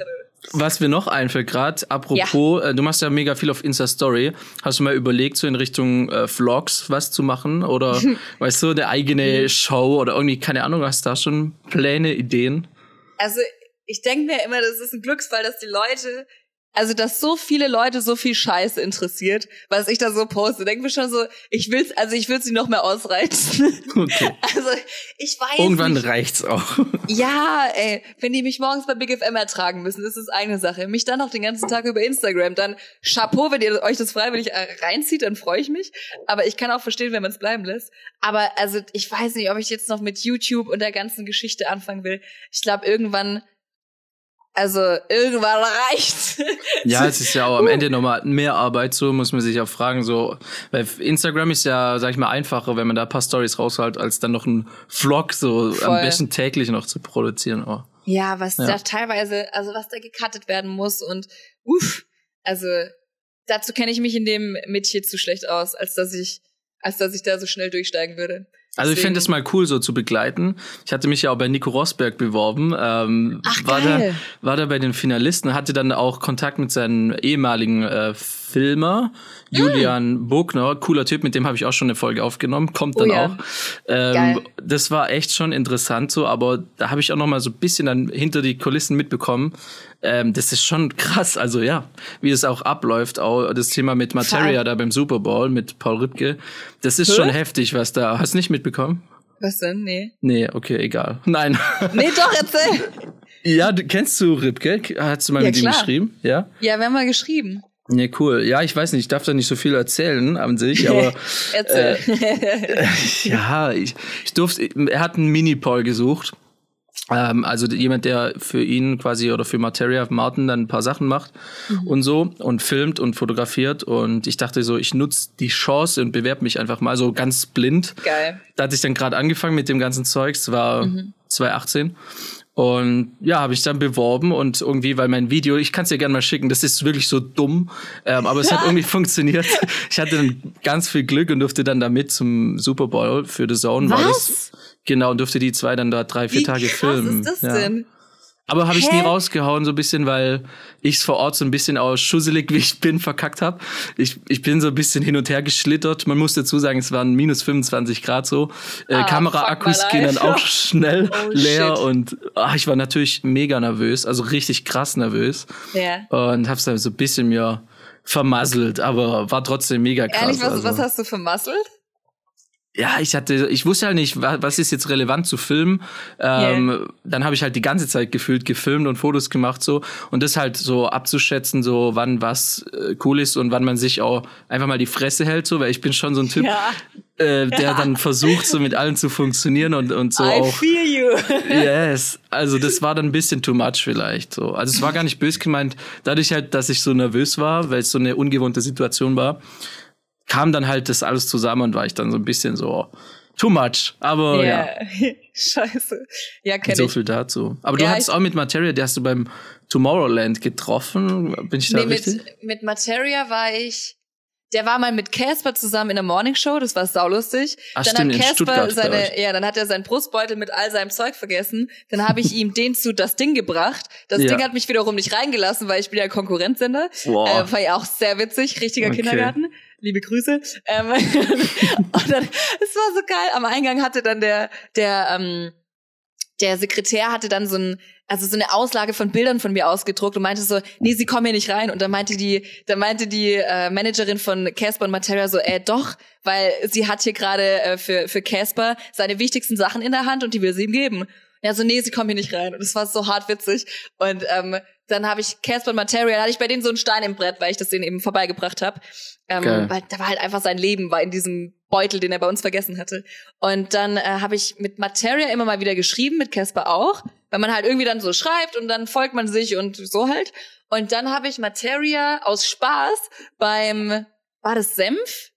was mir noch einfällt gerade, apropos, äh, du machst ja mega viel auf Insta-Story. Hast du mal überlegt, so in Richtung äh, Vlogs was zu machen? Oder, (laughs) weißt du, eine eigene Show oder irgendwie, keine Ahnung, hast du da schon Pläne, Ideen? Also ich denke mir immer, das ist ein Glücksfall, dass die Leute, also dass so viele Leute so viel Scheiße interessiert, was ich da so poste. Denke mir schon so, ich will's, also ich will sie noch mehr ausreizen. (laughs) Okay. Also ich weiß Irgendwann nicht. reicht's auch. (laughs) Ja, ey, wenn die mich morgens bei Big FM ertragen müssen, ist das eine Sache. Mich dann noch den ganzen Tag über Instagram, dann Chapeau, wenn ihr euch das freiwillig äh, reinzieht, dann freue ich mich. Aber ich kann auch verstehen, wenn man es bleiben lässt. Aber also ich weiß nicht, ob ich jetzt noch mit YouTube und der ganzen Geschichte anfangen will. Ich glaube irgendwann, also irgendwann reicht's. Ja, es ist ja auch am Ende nochmal mehr Arbeit, so muss man sich auch fragen, so, weil Instagram ist ja, sag ich mal, einfacher, wenn man da ein paar Stories rausholt, als dann noch einen Vlog so Voll. am besten täglich noch zu produzieren. Oh. Ja, was Ja. da teilweise, also was da gecuttet werden muss und uff, also dazu kenne ich mich in dem Mädchen zu schlecht aus, als dass ich, als dass ich da so schnell durchsteigen würde. Also ich fände es mal cool, so zu begleiten. Ich hatte mich ja auch bei Nico Rosberg beworben. Ähm, Ach, war, geil. da, war da bei den Finalisten, hatte dann auch Kontakt mit seinem ehemaligen äh, Filmer, Julian Bogner. Cooler Typ, mit dem habe ich auch schon eine Folge aufgenommen. Kommt Oh dann ja. auch. Ähm, Geil. das war echt schon interessant so, aber da habe ich auch noch mal so ein bisschen dann hinter die Kulissen mitbekommen. Ähm, das ist schon krass, also ja, wie es auch abläuft, auch das Thema mit Materia da beim Super Bowl mit Paul Rübke. Das ist Hä? schon heftig, was da. Hast du nicht mitbekommen? Was denn? Nee. Nee, okay, egal. (laughs) Nein. Nee, doch, erzähl. ja, du, kennst du Ripke? Hast du mal Ja, mit ihm klar. geschrieben? Ja? Ja, wir haben mal geschrieben. Nee, cool. Ja, ich weiß nicht, ich darf da nicht so viel erzählen an sich, aber (laughs) Erzähl. (laughs) ja, ich, ich durfte, er hat einen Mini-Paul gesucht. Ähm, also jemand, der für ihn quasi oder für Materia Martin dann ein paar Sachen macht und so und filmt und fotografiert. Und ich dachte so, ich nutze die Chance und bewerbe mich einfach mal so ganz blind. Geil. Da hatte ich dann gerade angefangen mit dem ganzen Zeugs, es war 2018. Und ja, habe ich dann beworben und irgendwie, weil mein Video, ich kann es dir gerne mal schicken, das ist wirklich so dumm, ähm, aber es hat (laughs) irgendwie funktioniert. Ich hatte dann ganz viel Glück und durfte dann da mit zum Super Bowl für The Zone. Was? Genau, und durfte die zwei dann da drei, vier Wie Tage filmen. ist das ja. denn? Aber habe ich nie rausgehauen, so ein bisschen, weil ich es vor Ort so ein bisschen aus schusselig, wie ich bin, verkackt habe. Ich, ich bin so ein bisschen hin und her geschlittert. Man muss dazu sagen, es waren minus 25 Grad so. Äh, Ah, Kameraakkus gehen dann auch (laughs) schnell Oh, leer shit. und ah, ich war natürlich mega nervös, also richtig krass nervös. Ja. Und hab's dann so ein bisschen mir vermasselt, aber war trotzdem mega krass. Ehrlich, was, also. was hast du vermasselt? Ja, ich hatte, ich wusste halt nicht, wa- was ist jetzt relevant zu filmen. Ähm, Dann habe ich halt die ganze Zeit gefühlt gefilmt und Fotos gemacht so und das halt so abzuschätzen, so wann was äh, cool ist und wann man sich auch einfach mal die Fresse hält, so, weil ich bin schon so ein Typ, Ja. äh, der dann versucht, so mit allen zu funktionieren und und so I auch. feel you. (laughs) Yes, also das war dann ein bisschen too much vielleicht so. Also es war gar nicht bös gemeint, dadurch halt, dass ich so nervös war, weil es so eine ungewohnte Situation war, kam dann halt das alles zusammen und war ich dann so ein bisschen so too much. Aber ja, Ja. (laughs) Scheiße. Ja, kenn so viel dazu. Aber du Ja, hattest ich- auch mit Materia, die hast du beim Tomorrowland getroffen. Bin ich da Nee, richtig? mit, mit Materia war ich. Der war mal mit Casper zusammen in der Morning Show, das war saulustig. Ach, dann stimmt, hat Casper seine, ja, dann hat er seinen Brustbeutel mit all seinem Zeug vergessen. Dann habe ich ihm den zu das Ding gebracht. Das Ja. Ding hat mich wiederum nicht reingelassen, weil ich bin ja Konkurrenzsender. Boah. Äh, war ja auch sehr witzig, richtiger Okay. Kindergarten. Liebe Grüße. Ähm, (laughs) und dann, es war so geil. Am Eingang hatte dann der, der, ähm, der Sekretär hatte dann so ein, also so eine Auslage von Bildern von mir ausgedruckt und meinte so, nee, sie kommen hier nicht rein. Und dann meinte die, dann meinte die äh, Managerin von Casper und Materia so, äh, doch, weil sie hat hier gerade äh, für für Casper seine wichtigsten Sachen in der Hand und die will sie ihm geben. Ja, so, nee, sie kommen hier nicht rein. Und das war so hart witzig. Und ähm, dann habe ich Casper und Materia, hatte ich bei denen so einen Stein im Brett, weil ich das denen eben vorbeigebracht habe. Ähm, weil da war halt einfach sein Leben, war in diesem Beutel, den er bei uns vergessen hatte. Und dann äh, habe ich mit Materia immer mal wieder geschrieben, mit Casper auch, weil man halt irgendwie dann so schreibt und dann folgt man sich und so halt. Und dann habe ich Materia aus Spaß beim, war das Senf?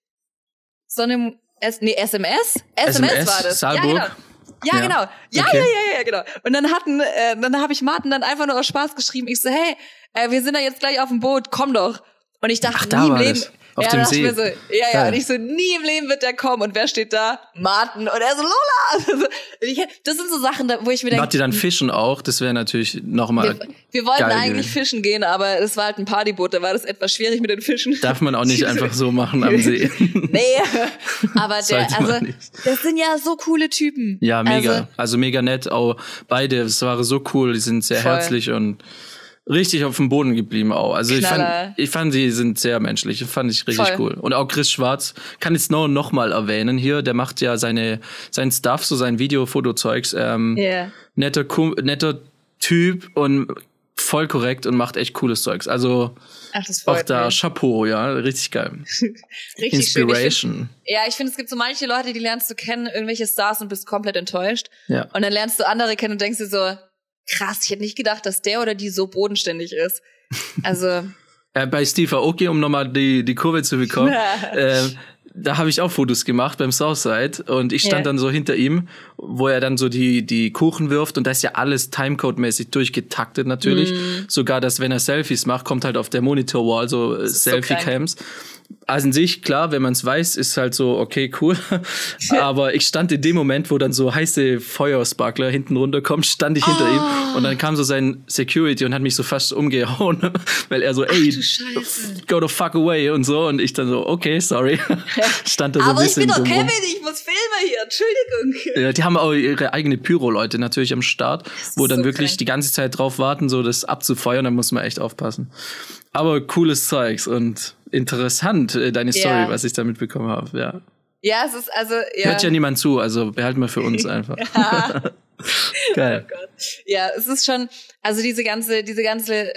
So einem, S nee, SMS? SMS, SMS war das. Saalburg? Ja, genau. Ja, Ja. genau. Ja, Okay. ja, ja, ja, genau. Und dann hatten, äh, dann habe ich Martin dann einfach nur aus Spaß geschrieben. Ich so, hey, äh, wir sind da jetzt gleich auf dem Boot, komm doch. Und ich dachte, Ach, da nie im Leben. das. Auf ja, dem See. So, ja, ja. Und ich so, nie im Leben wird der kommen. Und wer steht da? Martin. Und er so, Lola. (laughs) Ich, das sind so Sachen, wo ich mir denke, Wart ihr dann fischen auch? Das wäre natürlich nochmal. wir, wir wollten geil eigentlich gewesen. fischen gehen, aber es war halt ein Partyboot, da war das etwas schwierig mit den Fischen. Darf man auch nicht (laughs) einfach so machen am See. (laughs) Nee, aber der, also, das sind ja so coole Typen. Ja, mega. Also, Also, mega nett. Auch beide, es war so cool. Die sind sehr Voll. herzlich und richtig auf dem Boden geblieben auch. Also ich fand, ich fand, die sind sehr menschlich. Fand ich richtig Voll. cool. Und auch Chris Schwarz kann jetzt noch, noch mal erwähnen hier. Der macht ja seine, sein Stuff, so sein Video-Fotozeugs. Ähm, Ja. netter, netter Typ und voll korrekt und macht echt cooles Zeugs. Also Ach, auch da mich. Chapeau, ja, richtig geil. (laughs) Richtig schön. Ich find, Inspiration. ja, ich finde, es gibt so manche Leute, die lernst du kennen, irgendwelche Stars und bist komplett enttäuscht. Ja. Und dann lernst du andere kennen und denkst dir so, krass, ich hätte nicht gedacht, dass der oder die so bodenständig ist. Also, (laughs) Äh, bei Steve Aoki, um nochmal die, die Kurve zu bekommen, (laughs) äh, da habe ich auch Fotos gemacht beim Southside und ich stand Ja. dann so hinter ihm, wo er dann so die, die Kuchen wirft und da ist ja alles Timecode-mäßig durchgetaktet natürlich. Mhm. Sogar, dass wenn er Selfies macht, kommt halt auf der Monitor-Wall so äh, ist so Selfie-Cams. Also in sich, klar, wenn man es weiß, ist halt so, okay, cool. (laughs) Aber ich stand in dem Moment, wo dann so heiße Feuersparkler hinten runterkommt, stand ich hinter Oh. ihm und dann kam so sein Security und hat mich so fast umgehauen, (laughs) weil er so, ey, go the fuck away und so und ich dann so, okay, sorry. (laughs) stand da so ein aber ich bisschen bin doch dumm rum. Kevin, ich muss filmen hier, Entschuldigung. Ja, die haben auch ihre eigene Pyro-Leute natürlich am Start, wo dann so wirklich krank. die ganze Zeit drauf warten, so das abzufeuern, da muss man echt aufpassen. Aber cooles Zeugs und interessant, äh, deine Story, Ja. was ich da mitbekommen habe, ja. Ja, es ist also, ja. Hört ja niemand zu, also behalten wir für uns (laughs) einfach. (laughs) Geil. Ja, es ist schon, also diese ganze, diese ganze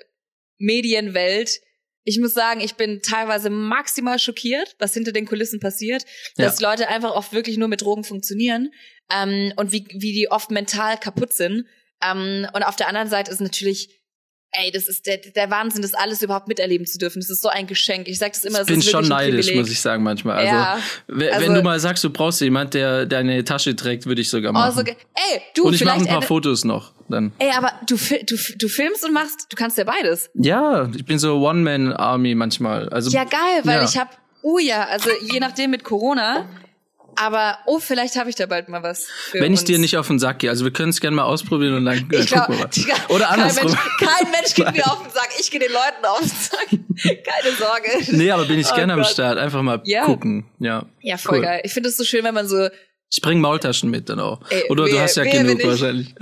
Medienwelt. Ich muss sagen, ich bin teilweise maximal schockiert, was hinter den Kulissen passiert, dass Ja. Leute einfach oft wirklich nur mit Drogen funktionieren ähm, und wie, wie die oft mental kaputt sind. Ähm, und auf der anderen Seite ist natürlich, ey, das ist der, der Wahnsinn, das alles überhaupt miterleben zu dürfen. Das ist so ein Geschenk. Ich sag das immer, Ich es bin ist schon neidisch, muss ich sagen, manchmal. Also, Ja, also- wenn du mal sagst, du brauchst jemand, der deine Tasche trägt, würde ich sogar Oh, machen. so, ge- ey, du, und ich mache ein paar Fotos noch dann. Ey, aber du, du, du filmst und machst, du kannst ja beides. Ja, ich bin so One-Man-Army manchmal. Also, Ja, geil, weil Ja. ich hab, oh ja, also je nachdem mit Corona, aber oh, vielleicht habe ich da bald mal was. Wenn ich uns. dir nicht auf den Sack gehe. Also wir können es gerne mal ausprobieren und dann äh, glaub, gucken wir ich mal. glaub, Oder andersrum. Kein Mensch, kein Mensch geht mir (laughs) auf den Sack. Ich gehe den Leuten auf den Sack. (laughs) Keine Sorge. Nee, aber bin ich Oh gerne am. Start. Einfach mal Ja. gucken. Ja, Ja, voll Cool. geil. Ich finde es so schön, wenn man so, Ich bring Maultaschen mit dann auch. Ey, Oder du wehe- hast ja wehe, genug ich- wahrscheinlich.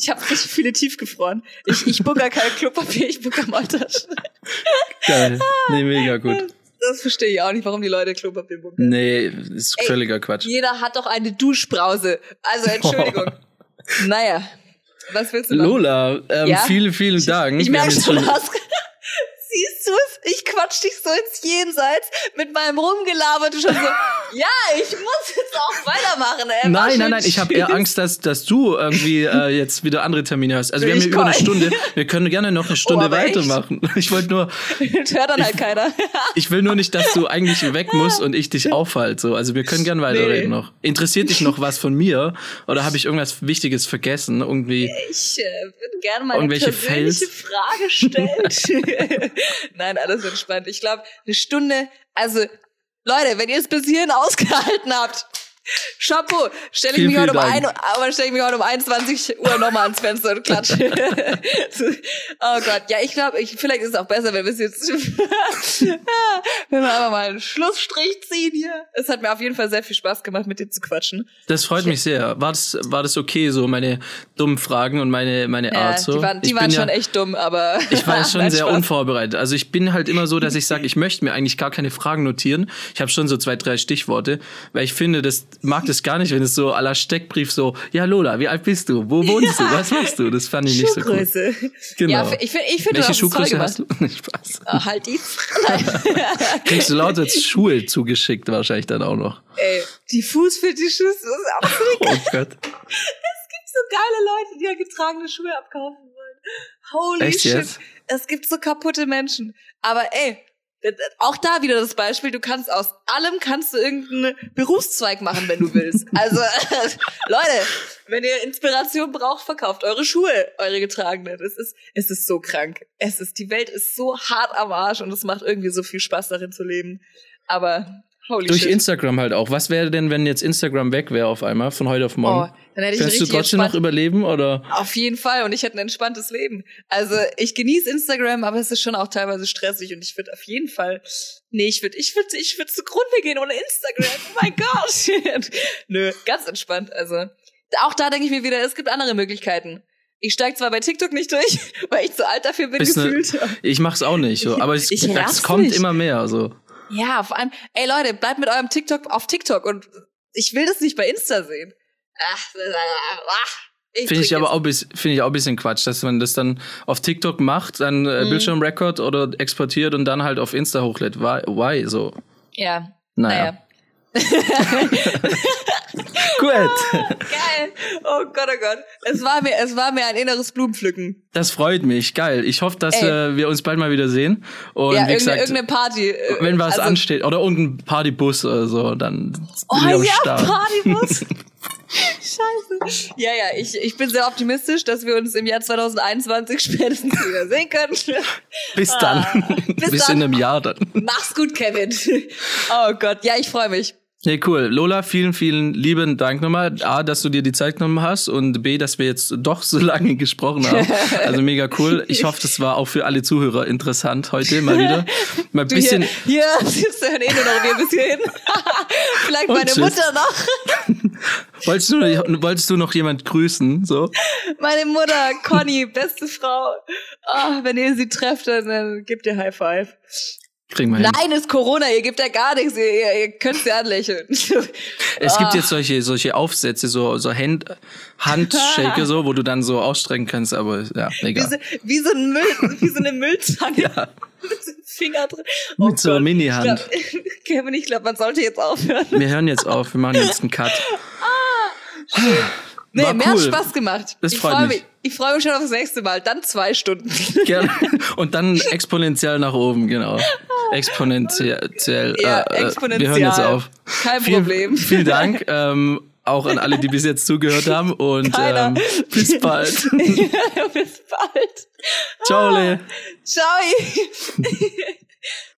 ich habe richtig viele tiefgefroren. Ich, ich bucker kein Klopapier, ich bucker Maltaschen. Geil. Nee, mega gut. (laughs) Das verstehe ich auch nicht, warum die Leute Klopapier buckern. Nee, ist Ey, völliger Quatsch. Jeder hat doch eine Duschbrause. Also Entschuldigung. (laughs) naja, was willst du noch? Lola, ähm, Ja? vielen, vielen Dank. Ich haben merke schon, du hast, siehst du es? Ich quatsch dich so ins Jenseits mit meinem Rumgelabert. Schon so, (laughs) ja, ich muss jetzt auch weitermachen. Ey. Nein, nein, nein, ich habe eher. Angst, dass, dass du irgendwie äh, jetzt wieder andere Termine hast. Also wir haben Ich hier über eine. Stunde. Wir können gerne noch eine Stunde echt? weitermachen. (laughs) Ich wollte nur, Das (laughs) hört dann halt keiner. ich will nur nicht, dass du eigentlich weg musst und ich dich aufhalte. So. Also wir können gerne weiterreden Nee. noch. Interessiert dich noch was von mir? Oder habe ich irgendwas Wichtiges vergessen? Irgendwie. Ich äh, würde gerne mal eine Irgendwelche persönliche Fails? Frage stellen. (laughs) nein, alles entspannt. Ich glaube, eine Stunde, also Leute, wenn ihr es bis hierhin ausgehalten habt, Shampoo, stelle ich Vielen, mich heute um ein, aber stelle ich mich heute um 21 Uhr nochmal ans Fenster und klatsche. (laughs) oh Gott, ja, ich glaube, ich, vielleicht ist es auch besser, wenn wir es jetzt, (laughs) wenn wir einfach mal einen Schlussstrich ziehen hier. Es hat mir auf jeden Fall sehr viel Spaß gemacht, mit dir zu quatschen. Das freut mich sehr. War das, war das okay, so meine dummen Fragen und meine, meine Ja, Art so? die waren, die Ich waren schon ja, echt dumm, aber Ich war (laughs) schon sehr Spaß. unvorbereitet. Also ich bin halt immer so, dass ich sage, ich möchte mir eigentlich gar keine Fragen notieren. Ich habe schon so zwei, drei Stichworte, weil ich finde, das mag das gar nicht, wenn es so aller Steckbrief so, ja Lola, wie alt bist du? Wo wohnst du? Was machst du? Das fand ich nicht so cool. Genau. Ja, ich finde, ich finde, du Welche es Schuhgröße hast du? (laughs) Spaß. Ah, halt die. (laughs) Kriegst du lauter Schuhe zugeschickt wahrscheinlich dann auch noch. Ey, die Fußfetisches, das ist absolut (laughs) Oh Gott. so geile Leute, die ja getragene Schuhe abkaufen wollen. Holy Echt shit. jetzt? Es gibt so kaputte Menschen. Aber ey, auch da wieder das Beispiel, du kannst aus allem kannst du irgendeinen Berufszweig machen, wenn du willst. Also, (laughs) Leute, wenn ihr Inspiration braucht, verkauft eure Schuhe, eure getragenen. Es ist, es ist so krank. Es ist, die Welt ist so hart am Arsch und es macht irgendwie so viel Spaß darin zu leben. Aber, holy Durch shit. Instagram halt auch. Was wäre denn, wenn jetzt Instagram weg wäre auf einmal, von heute auf Oh, morgen? dann hätte ich Könntest du trotzdem noch überleben oder? Auf jeden Fall. Und ich hätte ein entspanntes Leben. Also ich genieße Instagram, aber es ist schon auch teilweise stressig und ich würde auf jeden Fall. Nee, ich würde, ich würde, ich würde zugrunde gehen ohne Instagram. Oh mein Gott. (laughs) Nö, ganz entspannt. Also auch da denke ich mir wieder, es gibt andere Möglichkeiten. Ich steige zwar bei TikTok nicht durch, (laughs) weil ich zu alt dafür bin Bist ne- gefühlt. Ich mach's auch nicht, so. aber es, raff's kommt nicht. immer mehr. So. Ja, vor allem, ey Leute, bleibt mit eurem TikTok auf TikTok und ich will das nicht bei Insta sehen. Ach, ach, ich Finde ich aber auch, finde ich auch ein bisschen Quatsch, dass man das dann auf TikTok macht, dann äh, Mhm. Bildschirmrecord oder exportiert und dann halt auf Insta hochlädt. Why? why? So. Ja. Naja. naja. (laughs) (laughs) (laughs) Gut. Geil. Oh Gott, oh Gott. Es war mir, es war mir ein inneres Blumenpflücken. Das freut mich. Geil. Ich hoffe, dass äh, wir uns bald mal wieder sehen. Und ja, wie irgendeine, gesagt, irgendeine Party. äh, wenn was also, ansteht oder irgendein Partybus oder so, dann Oh ja, Start. Partybus. (laughs) Scheiße. Ja, ja, ich, ich bin sehr optimistisch, dass wir uns im Jahr 2021 spätestens wieder sehen können. Bis dann. Ah, bis Bis dann. in einem Jahr dann. Mach's gut, Kevin. Oh Gott, ja, ich freue mich. Nee, cool. Lola, vielen, vielen lieben Dank nochmal. A, dass du dir die Zeit genommen hast und B, dass wir jetzt doch so (laughs) lange gesprochen haben. Also mega cool. Ich hoffe, das war auch für alle Zuhörer interessant heute mal wieder. (laughs) Mal ein Du bisschen. hier, hier (laughs) siehst du hören eh nur noch wir bis hierhin. Vielleicht Und meine tschüss. Mutter noch. Wolltest du, noch- wolltest du noch jemand grüßen? So? Meine Mutter, Conny, beste Frau. Ah, wenn ihr sie trefft, dann, dann gebt ihr High Five. Kriegen wir hin. Nein, ist Corona, ihr gebt ja gar nichts, ihr, ihr, ihr könnt sie anlächeln. (laughs) Es gibt Ah. jetzt solche, solche Aufsätze, so, so Hand, Handshake, (laughs) so, wo du dann so ausstrecken kannst, aber ja, Wie egal. so, wie so ein Müll, wie so eine Müllzange (laughs) Ja. mit so einem Finger drin. Oh Mit so einer Gott. Mini-Hand. Kevin, ich glaube, man sollte jetzt aufhören. Wir hören jetzt auf, wir machen jetzt einen Cut. Nee, War mir hat cool. Spaß gemacht. Das ich freut freu mich. Ich freue mich schon auf das nächste Mal. Dann zwei Stunden. (laughs) Gerne. Und dann exponentiell nach oben, genau. Exponentiell. Ja, äh, äh, exponentiell. Wir hören jetzt auf. Kein Vielen- Problem. Vielen Dank. (laughs) Ähm, auch an alle, die bis jetzt zugehört haben. Und Keiner. ähm, bis bald. (laughs) Bis bald. Ciao. Le. Ciao.